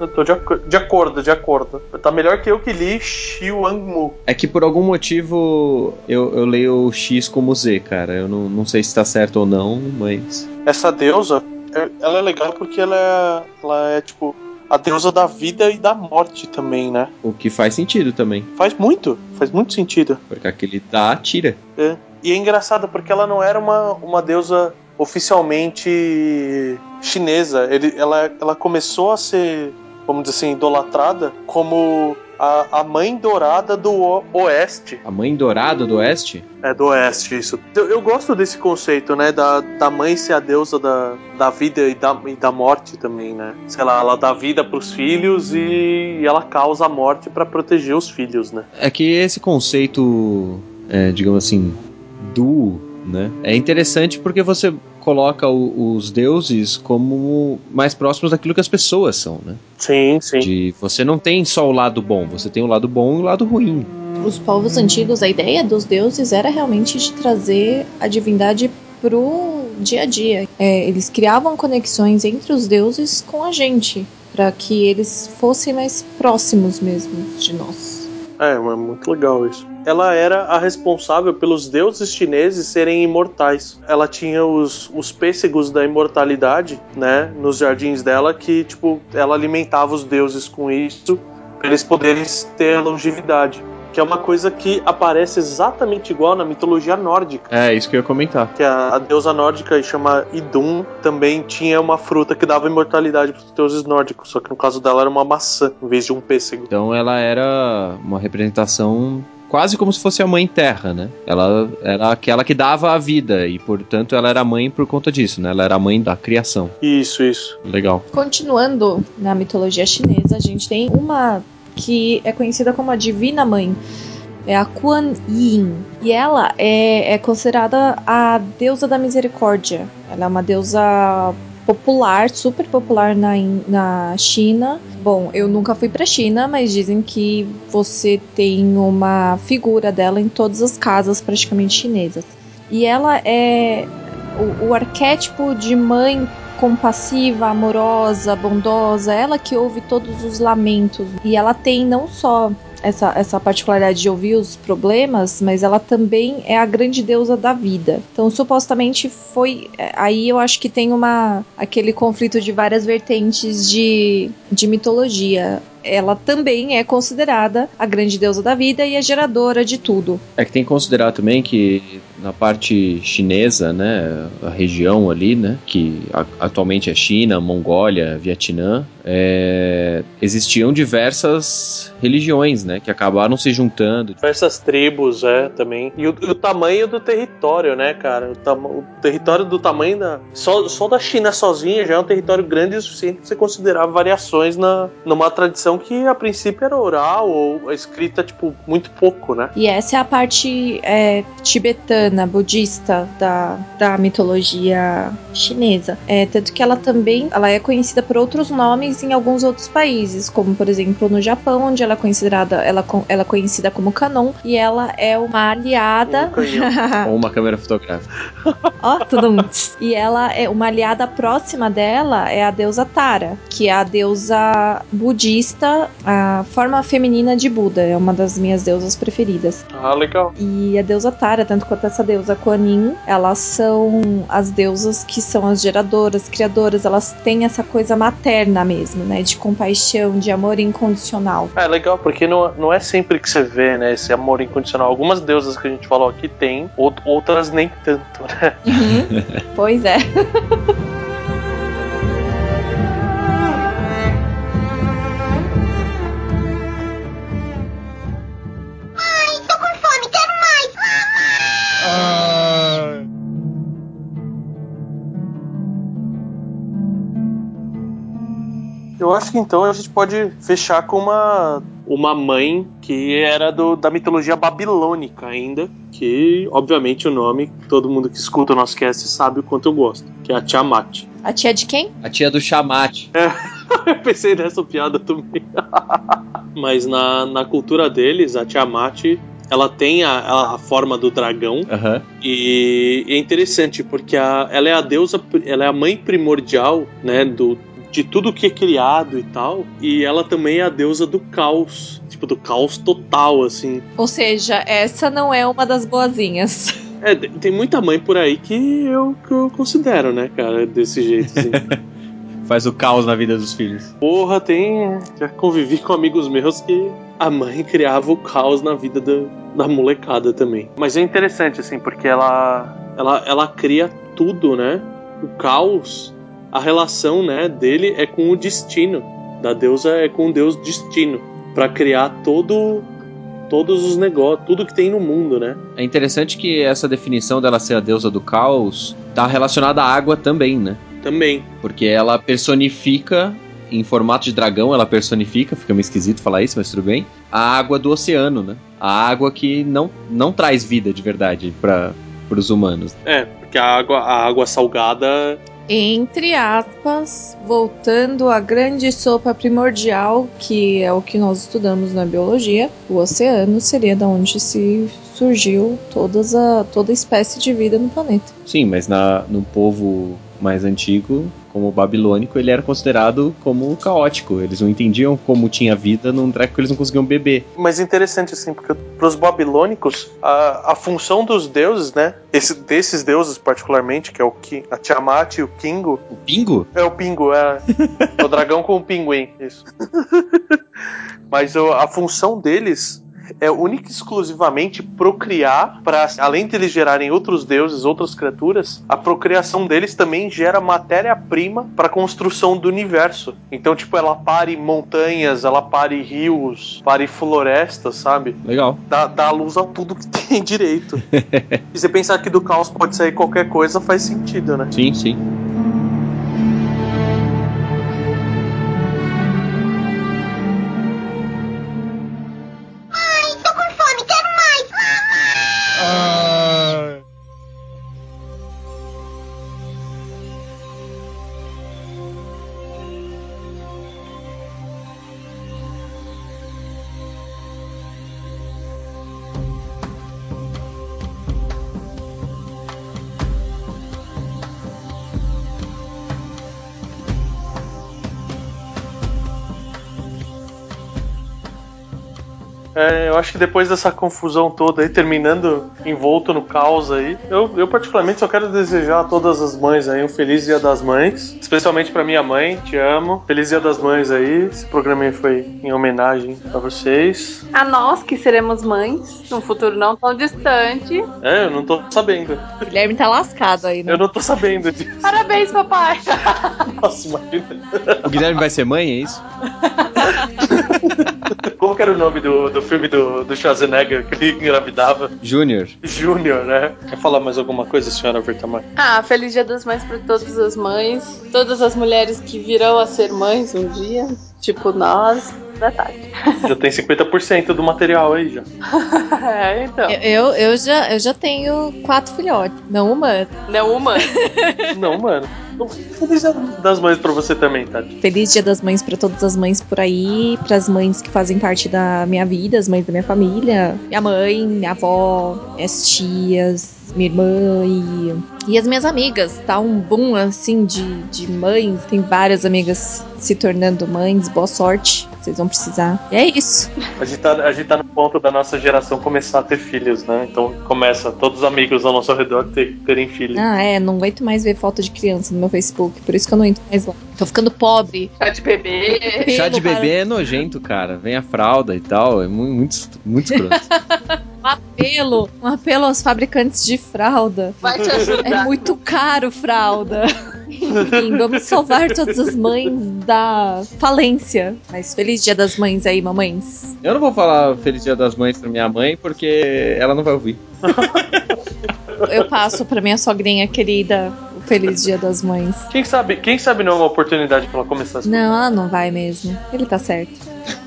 Eu tô de, ac- de acordo, de acordo. Tá melhor que eu que li Xiwangmu. É que por algum motivo eu, eu leio o X como Z, cara. Eu não, não sei se tá certo ou não, mas. Essa deusa, é- ela é legal porque ela é, ela é tipo a deusa da vida e da morte também, né? O que faz sentido também. Faz muito, faz muito sentido. Porque aquele dá, tira. É. E é engraçado porque ela não era uma, uma deusa oficialmente chinesa. Ele, ela, ela começou a ser, vamos dizer assim, idolatrada como a, a mãe dourada do oeste. A mãe dourada do oeste? É, do oeste, isso. Eu, eu gosto desse conceito, né? Da, da mãe ser a deusa da, da vida e da, e da morte também, né? Sei lá, ela dá vida pros filhos e, ela causa a morte pra proteger os filhos, né? É que esse conceito, é, digamos assim, do, né? É interessante porque você coloca o- os deuses como mais próximos daquilo que as pessoas são, né? Sim, sim. De você não tem só o lado bom, você tem o lado bom e o lado ruim. Os povos antigos, a ideia dos deuses era realmente de trazer a divindade pro dia a dia. É, eles criavam conexões entre os deuses com a gente, para que eles fossem mais próximos mesmo de nós. É, muito legal isso. Ela era a responsável pelos deuses chineses serem imortais. Ela tinha os, os pêssegos da imortalidade, né, nos jardins dela, que, tipo, ela alimentava os deuses com isso, para eles poderem ter longevidade. Que é uma coisa que aparece exatamente igual na mitologia nórdica. É, isso que eu ia comentar. Que a, a deusa nórdica chama Idun também tinha uma fruta que dava imortalidade para os deuses nórdicos, só que no caso dela era uma maçã em vez de um pêssego. Então ela era uma representação quase como se fosse a mãe terra, né? Ela era aquela que dava a vida e, portanto, ela era mãe por conta disso, né? Ela era a mãe da criação. Isso, isso. Legal. Continuando na mitologia chinesa, a gente tem uma que é conhecida como a Divina Mãe. É a Kuan Yin. E ela é, é considerada a deusa da misericórdia. Ela é uma deusa popular, super popular na, na China. Bom, eu nunca fui pra China, mas dizem que você tem uma figura dela em todas as casas praticamente chinesas. E ela é o, o arquétipo de mãe compassiva, amorosa, bondosa, ela que ouve todos os lamentos. E ela tem não só essa, essa particularidade de ouvir os problemas, mas ela também é a grande deusa da vida. Então, supostamente foi. é, Aí eu acho que tem uma aquele conflito de várias vertentes de, de mitologia. Ela também é considerada a grande deusa da vida e a geradora de tudo. É que tem que considerar também que na parte chinesa, né, a região ali, né, que atualmente é China, Mongólia, Vietnã, é, existiam diversas religiões, né, que acabaram se juntando. Diversas tribos, é, também. E o, o tamanho do território, né, cara? O, tama- o território do tamanho da. Só, só da China sozinha já é um território grande o suficiente pra você considerar variações na, numa tradição que a princípio era oral ou escrita, tipo, muito pouco, né? E essa é a parte é, tibetana, budista da, da mitologia chinesa. É, tanto que ela também ela é conhecida por outros nomes em alguns outros países, como por exemplo no Japão, onde ela é considerada ela, ela é conhecida como Kanon e ela é uma aliada. Ou uma câmera fotográfica. Ó, tudo. E ela é uma aliada próxima dela é a deusa Tara, que é a deusa budista, a forma feminina de Buda, é uma das minhas deusas preferidas. Ah, legal. E a deusa Tara, tanto quanto essa deusa Kuan Yin, elas são as deusas que são as geradoras, criadoras, elas têm essa coisa materna mesmo, né? De compaixão, de amor incondicional. É legal, porque não, não é sempre que você vê, né, esse amor incondicional. Algumas deusas que a gente falou aqui tem, out- outras nem tanto, né? pois é. Eu acho que então a gente pode fechar com uma, uma mãe que era do, da mitologia babilônica ainda, que obviamente o nome, todo mundo que escuta o nosso cast sabe o quanto eu gosto, que é a Tiamat. A tia de quem? A tia do chamate. Eu pensei nessa piada também. Mas na, na cultura deles, a Tiamat, ela tem a, a forma do dragão, Aham. E é interessante porque a- ela é a deusa, ela é a mãe primordial, né, do de tudo que é criado e tal, e ela também é a deusa do caos, tipo do caos total assim. Ou seja, essa não é uma das boazinhas. É, tem muita mãe por aí que eu, que eu considero, né, cara, desse jeito assim. Faz o caos na vida dos filhos. Porra, tem. Já convivi com amigos meus que a mãe criava o caos na vida da, da molecada também. Mas é interessante, assim, porque ela, ela, ela cria tudo, né? O caos, a relação né, dele é com o destino. Da deusa é com o deus destino. Pra criar todo. Todos os negócios, tudo que tem no mundo, né? É interessante que essa definição dela ser a deusa do caos tá relacionada à água também, né? Também. Porque ela personifica, em formato de dragão, ela personifica, fica meio esquisito falar isso, mas tudo bem, a água do oceano, né? A água que não, não traz vida de verdade para os humanos. É, porque a água, a água salgada Entre aspas, voltando à grande sopa primordial, que é o que nós estudamos na biologia, o oceano seria da onde se surgiu todas a, toda a espécie de vida no planeta. Sim, mas na, no povo mais antigo, como o babilônico, ele era considerado como caótico. Eles não entendiam como tinha vida num treco que eles não conseguiam beber. Mas interessante, assim, porque pros babilônicos, a, a função dos deuses, né? Esse, desses deuses, particularmente, que é o Ki, a Tiamat e o Kingo. O pingo? É o Pingo, é. o dragão com o pinguim, isso. Mas a função deles é única e exclusivamente procriar, para além de eles gerarem outros deuses, outras criaturas, a procriação deles também gera matéria-prima para a construção do universo. Então, tipo, ela pare montanhas, ela pare rios, pare florestas, sabe? Legal. Dá, dá luz a tudo que tem direito. e você pensar que do caos pode sair qualquer coisa, faz sentido, né? Sim, sim. Acho que depois dessa confusão toda aí, terminando envolto no caos aí, eu, eu particularmente só quero desejar a todas as mães aí um feliz Dia das Mães, especialmente pra minha mãe, te amo. Feliz Dia das Mães aí. Esse programa aí foi em homenagem a vocês. A nós que seremos mães, num futuro não tão distante. É, eu não tô sabendo. O Guilherme tá lascado aí, né? Eu não tô sabendo disso. Parabéns, papai! Nossa, imagina. O Guilherme vai ser mãe, é isso? Como que era o nome do, do filme do, do Schwarzenegger que ele engravidava? Júnior. Júnior, né? Quer falar mais alguma coisa, senhora Vertamar? Ah, feliz Dia das Mães pra todas as mães, todas as mulheres que virão a ser mães um dia, tipo nós, da Tati. Já tem 50% do material aí já. é, então. Eu, eu, já, eu já tenho quatro filhotes, não uma. Não uma. Não, mano. Feliz Dia das Mães pra você também, Tati. Feliz Dia das Mães pra todas as mães por aí, pras mães que fazem parte da minha vida, as mães da minha família, minha mãe, minha avó, minhas tias, minha irmã e, e as minhas amigas. Tá um boom assim de, de mães, tem várias amigas se tornando mães, boa sorte, vocês vão precisar. E é isso. A gente, tá, a gente tá no ponto da nossa geração começar a ter filhos, né? Então começa todos os amigos ao nosso redor ter, terem filhos. Ah, é, não aguento mais ver foto de criança no meu Facebook, por isso que eu não entro mais lá. Tô ficando pobre. Chá de bebê. Chá de Pelo, bebê é nojento, cara. Vem a fralda e tal. É mu- muito, muito escroto. Um apelo, um apelo aos fabricantes de fralda. Vai te É ajudar. muito caro fralda. Enfim, vamos salvar todas as mães da falência. Mas feliz dia das mães aí, mamães. Eu não vou falar Feliz Dia das Mães pra minha mãe, porque ela não vai ouvir. Eu passo pra minha sogrinha querida feliz dia das mães. Quem sabe, quem sabe não é uma oportunidade pra ela começar a. Não, ela não vai mesmo. Ele tá certo.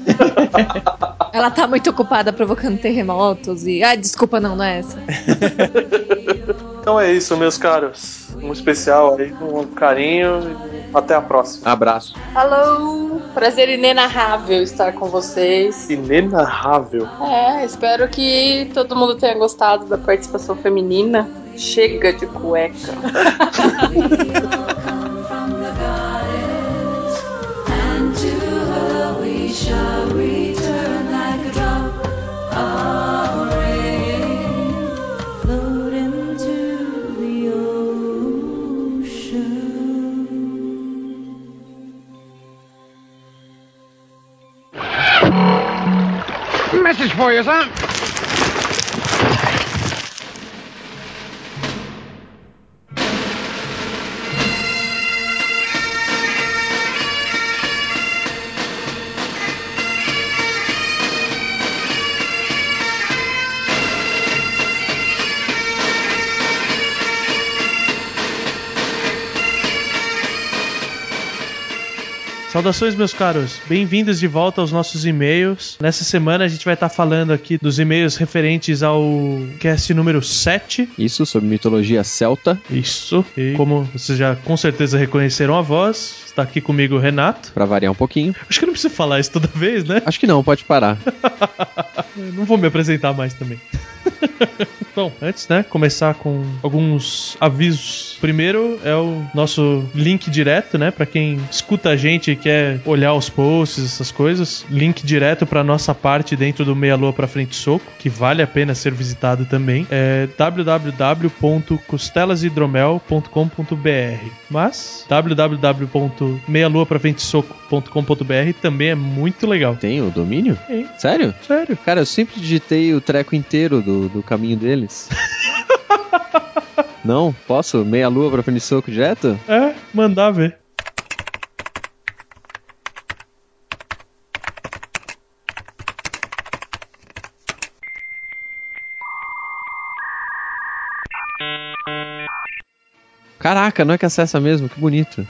ela tá muito ocupada provocando terremotos e. Ai, desculpa, não, não é essa. Então é isso, meus caros. Um especial aí, um carinho. e Até a próxima. Abraço. Alô! Prazer inenarrável estar com vocês. Inenarrável. É, espero que todo mundo tenha gostado da participação feminina. Chega de cueca. Message for you, son. Saudações, meus caros. Bem-vindos de volta aos nossos e-mails. Nessa semana a gente vai estar falando aqui dos e-mails referentes ao cast número 7. Isso sobre mitologia celta. Isso. E como vocês já com certeza reconheceram a voz, está aqui comigo o Renato. Pra variar um pouquinho. Acho que eu não preciso falar isso toda vez, né? Acho que não, pode parar. Não vou me apresentar mais também. Bom, antes, né, começar com alguns avisos. Primeiro é o nosso link direto, né, Pra quem escuta a gente e quer olhar os posts, essas coisas. Link direto pra nossa parte dentro do Meia Lua pra Frente Soco, que vale a pena ser visitado também. É www.costelasidromel.com.br. Mas www.meialuapravrentesoco.com.br também é muito legal. Tem o domínio? Tem. Sério? Sério? Cara, eu sempre digitei o treco inteiro do, do caminho deles. não? Posso? Meia lua pra frente soco direto? É, mandar ver. Caraca, não é que acessa mesmo? Que bonito.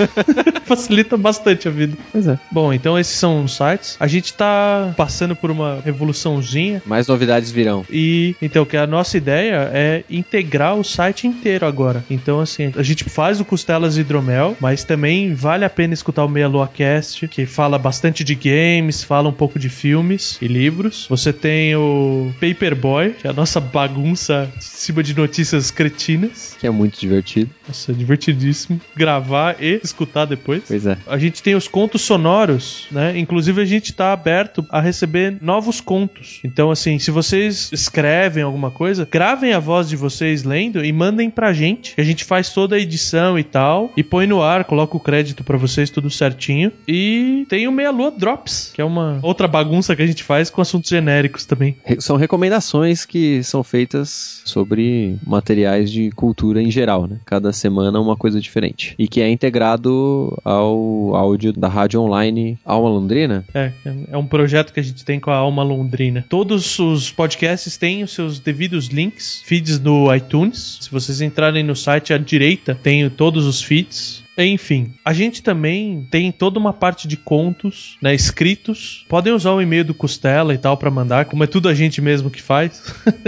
Facilita bastante a vida. Pois é. Bom, então esses são os sites. A gente tá passando por uma revoluçãozinha. Mais novidades virão. E então que a nossa ideia é integrar o site inteiro agora. Então assim, a gente faz o Costelas Hidromel, mas também vale a pena escutar o Meia Lua Cast, que fala bastante de games, fala um pouco de filmes e livros. Você tem o Paperboy, que é a nossa bagunça em cima de notícias cretinas. Que é muito divertido. Nossa, é divertidíssimo gravar e escutar depois. Pois é. A gente tem os contos sonoros, né? Inclusive a gente tá aberto a receber novos contos. Então, assim, se vocês escrevem alguma coisa, gravem a voz de vocês lendo e mandem pra gente. A gente faz toda a edição e tal e põe no ar, coloca o crédito pra vocês tudo certinho. E tem o Meia Lua Drops, que é uma outra bagunça que a gente faz com assuntos genéricos também. São recomendações que são feitas sobre materiais de cultura em geral, né? Cada semana uma coisa diferente. E que é integrado ao áudio da rádio online Alma Londrina. É, é um projeto que a gente tem com a Alma Londrina. Todos os podcasts têm os seus devidos links, feeds no iTunes. Se vocês entrarem no site à direita, tem todos os feeds. Enfim, a gente também tem toda uma parte de contos, né, escritos. Podem usar o e-mail do Costela e tal pra mandar, como é tudo a gente mesmo que faz.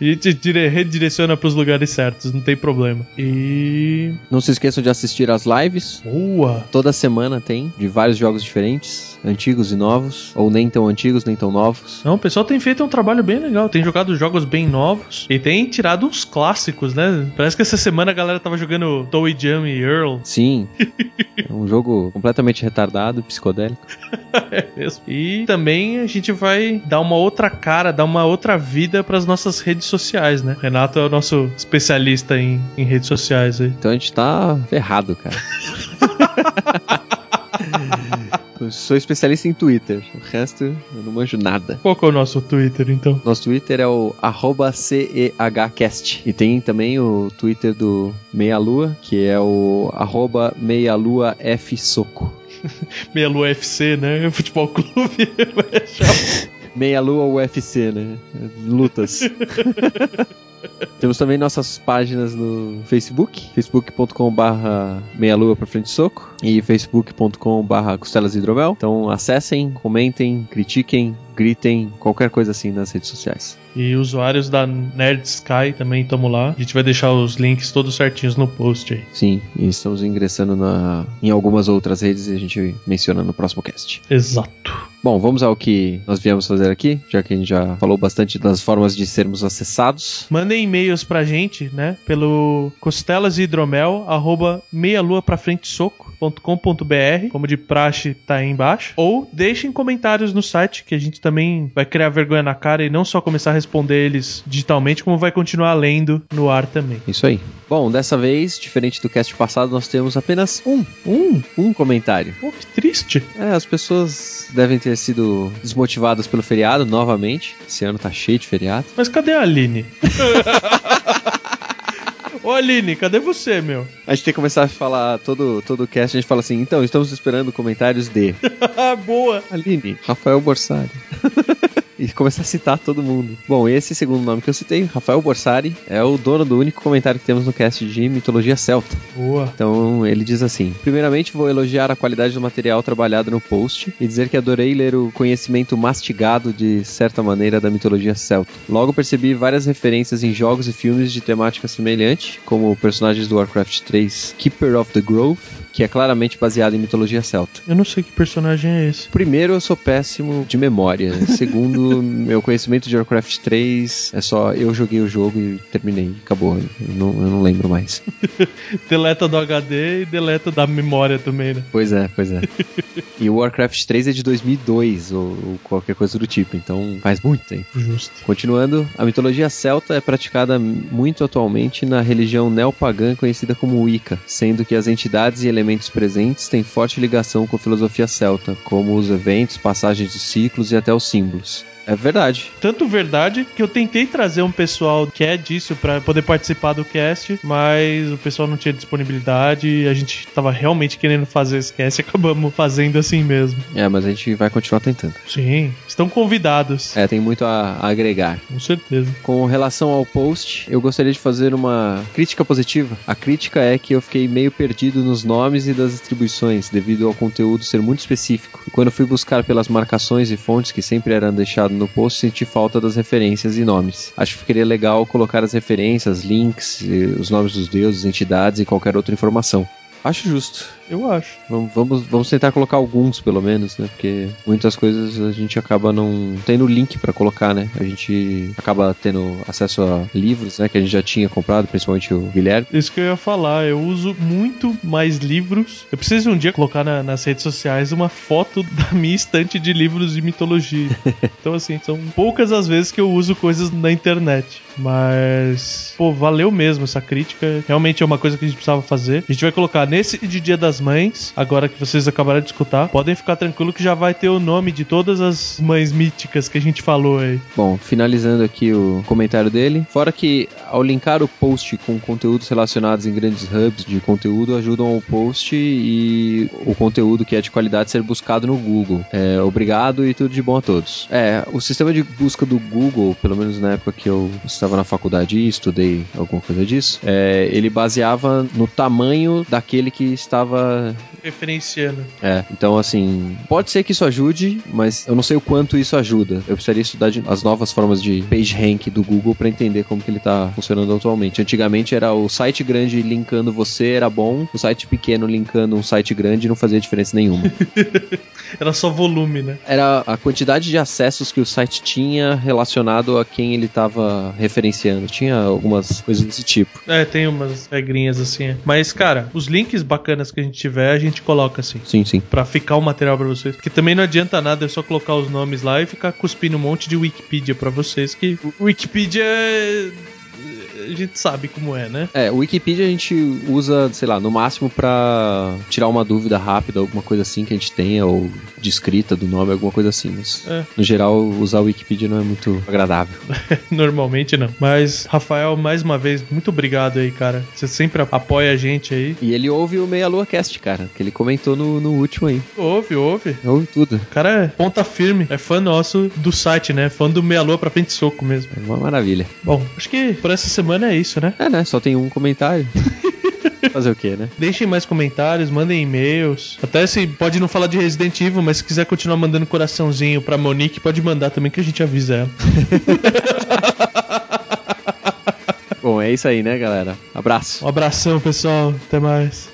a gente dire- redireciona pros lugares certos, não tem problema. E Não se esqueçam de assistir às lives. boa. Toda semana tem, de vários jogos diferentes, antigos e novos, ou nem tão antigos, nem tão novos. Não, o pessoal tem feito um trabalho bem legal. Tem jogado jogos bem novos e tem tirado uns clássicos, né? Parece que essa semana a galera tava jogando Toei Jam e Earl. Sim, é um jogo completamente retardado, psicodélico. É mesmo. E também a gente vai dar uma outra cara, dar uma outra vida pras nossas redes sociais, né? O Renato é o nosso especialista em, em redes sociais aí. Então a gente tá ferrado, cara. Eu sou especialista em Twitter, o resto eu não manjo nada. Qual que é o nosso Twitter, então? Nosso Twitter é o CEHcast. E tem também o Twitter do Meia Lua, que é o arroba Meia Lua F Soco. Meia Lua FC, né? Futebol Clube. Meia Lua UFC, né? Lutas. Temos também nossas páginas no Facebook, facebook.com barra meia lua pra frente soco e facebook.com barra costelas hidromel. Então acessem, comentem, critiquem, gritem, qualquer coisa assim nas redes sociais. E usuários da Nerd Sky também estamos lá. A gente vai deixar os links todos certinhos no post aí. Sim, e estamos ingressando na, em algumas outras redes e a gente menciona no próximo cast. Exato. Bom, vamos ao que nós viemos fazer aqui, já que a gente já falou bastante das formas de sermos acessados. Mandem e-mails pra gente, né? Pelo costelasehidromel, arroba meialua pra frente soco.com.br, como de praxe tá aí embaixo. Ou deixem comentários no site, que a gente também vai criar vergonha na cara e não só começar a responder eles digitalmente, como vai continuar lendo no ar também. Isso aí. Bom, dessa vez, diferente do cast passado, nós temos apenas um, um, um comentário. Pô, que triste. É, as pessoas devem ter sido desmotivadas pelo feriado novamente. Esse ano tá cheio de feriado. Mas cadê a Aline? Ô Aline, cadê você, meu? A gente tem que começar a falar todo todo cast, a gente fala assim, então, estamos esperando comentários de Boa. Aline, Rafael Borsari. E começar a citar todo mundo. Bom, esse segundo nome que eu citei, Rafael Borsari, é o dono do único comentário que temos no cast de mitologia celta. Boa. Então ele diz assim: Primeiramente, vou elogiar a qualidade do material trabalhado no post e dizer que adorei ler o conhecimento mastigado de certa maneira da mitologia celta. Logo percebi várias referências em jogos e filmes de temática semelhante, como personagens do Warcraft 3 Keeper of the Grove, que é claramente baseado em mitologia celta. Eu não sei que personagem é esse. Primeiro, eu sou péssimo de memória. Segundo, meu conhecimento de Warcraft 3 é só eu joguei o jogo e terminei. Acabou. Eu não, eu não lembro mais. Deleta do HD e deleta da memória também, né? Pois é, pois é. E o Warcraft 3 é de 2002 ou, ou qualquer coisa do tipo, então faz muito tempo. Justo. Continuando, a mitologia celta é praticada muito atualmente na religião neopagã conhecida como Wicca, sendo que as entidades e elementos presentes têm forte ligação com a filosofia celta, como os eventos, passagens de ciclos e até os símbolos. É verdade. Tanto verdade que eu tentei trazer um pessoal que é disso pra poder participar do cast, mas o pessoal não tinha disponibilidade e a gente tava realmente querendo fazer esse cast e acabamos fazendo assim mesmo. É, mas a gente vai continuar tentando. Sim, estão convidados. É, tem muito a a agregar. Com certeza. Com relação ao post, eu gostaria de fazer uma crítica positiva. A crítica é que eu fiquei meio perdido nos nomes e das distribuições, devido ao conteúdo ser muito específico. E quando fui buscar pelas marcações e fontes que sempre eram deixadas no post, senti falta das referências e nomes. Acho que ficaria legal colocar as referências, links, os nomes dos deuses, entidades e qualquer outra informação. Acho justo. Eu acho. Vamos, vamos, vamos tentar colocar alguns, pelo menos, né? Porque muitas coisas a gente acaba não tendo link pra colocar, né? A gente acaba tendo acesso a livros, né? Que a gente já tinha comprado, principalmente o Guilherme. Isso que eu ia falar, eu uso muito mais livros. Eu preciso um dia colocar na- nas redes sociais uma foto da minha estante de livros de mitologia. então, assim, são poucas as vezes que eu uso coisas na internet. Mas, pô, valeu mesmo essa crítica. Realmente é uma coisa que a gente precisava fazer. A gente vai colocar nesse de Dia das Mães, agora que vocês acabaram de escutar. Podem ficar tranquilo que já vai ter o nome de todas as mães míticas que a gente falou aí. Bom, finalizando aqui o comentário dele. Fora que ao linkar o post com conteúdos relacionados em grandes hubs de conteúdo, ajudam o post e o conteúdo que é de qualidade ser buscado no Google. É, obrigado e tudo de bom a todos. É, o sistema de busca do Google, pelo menos na época que eu estava na faculdade e estudei alguma coisa disso, é, ele baseava no tamanho daquele que estava Referenciando. é, então assim, pode ser que isso ajude, mas eu não sei o quanto isso ajuda. Eu precisaria estudar de- as novas formas de page rank do Google para entender como que ele tá funcionando atualmente. Antigamente era o site grande linkando você era bom, o site pequeno linkando um site grande não fazia diferença nenhuma. Era só volume, né? era a quantidade de acessos que o site tinha relacionado a quem ele estava referenciando. Tinha algumas coisas desse tipo. É, tem umas regrinhas assim. Mas, cara, os links bacanas que a gente tiver, a gente coloca assim. Sim, sim. Pra ficar o material pra vocês. Porque também não adianta nada, é só colocar os nomes lá e ficar cuspindo um monte de Wikipedia pra vocês. Que Wikipedia é- a gente sabe como é, né? É, o Wikipedia a gente usa, sei lá, no máximo pra tirar uma dúvida rápida, alguma coisa assim que a gente tenha, ou de escrita do nome, alguma coisa assim. Mas, É. no geral, usar o Wikipedia não é muito agradável. Normalmente não. Mas, Rafael, mais uma vez, muito obrigado aí, cara. Você sempre apoia a gente aí. E ele ouve o Meia Lua Cast, cara, que ele comentou no, no último aí. Ouve, ouve. Ouve tudo. O cara é ponta firme. É fã nosso do site, né? Fã do Meia Lua pra frente soco mesmo. É uma maravilha. Bom, acho que por essa semana é isso, né? É, né? Só tem um comentário. Fazer o quê, né? Deixem mais comentários, mandem e-mails. Até se pode não falar de Resident Evil, mas se quiser continuar mandando coraçãozinho pra Monique, pode mandar também que a gente avisa ela. Bom, é isso aí, né, galera? Abraço. Um abração, pessoal. Até mais.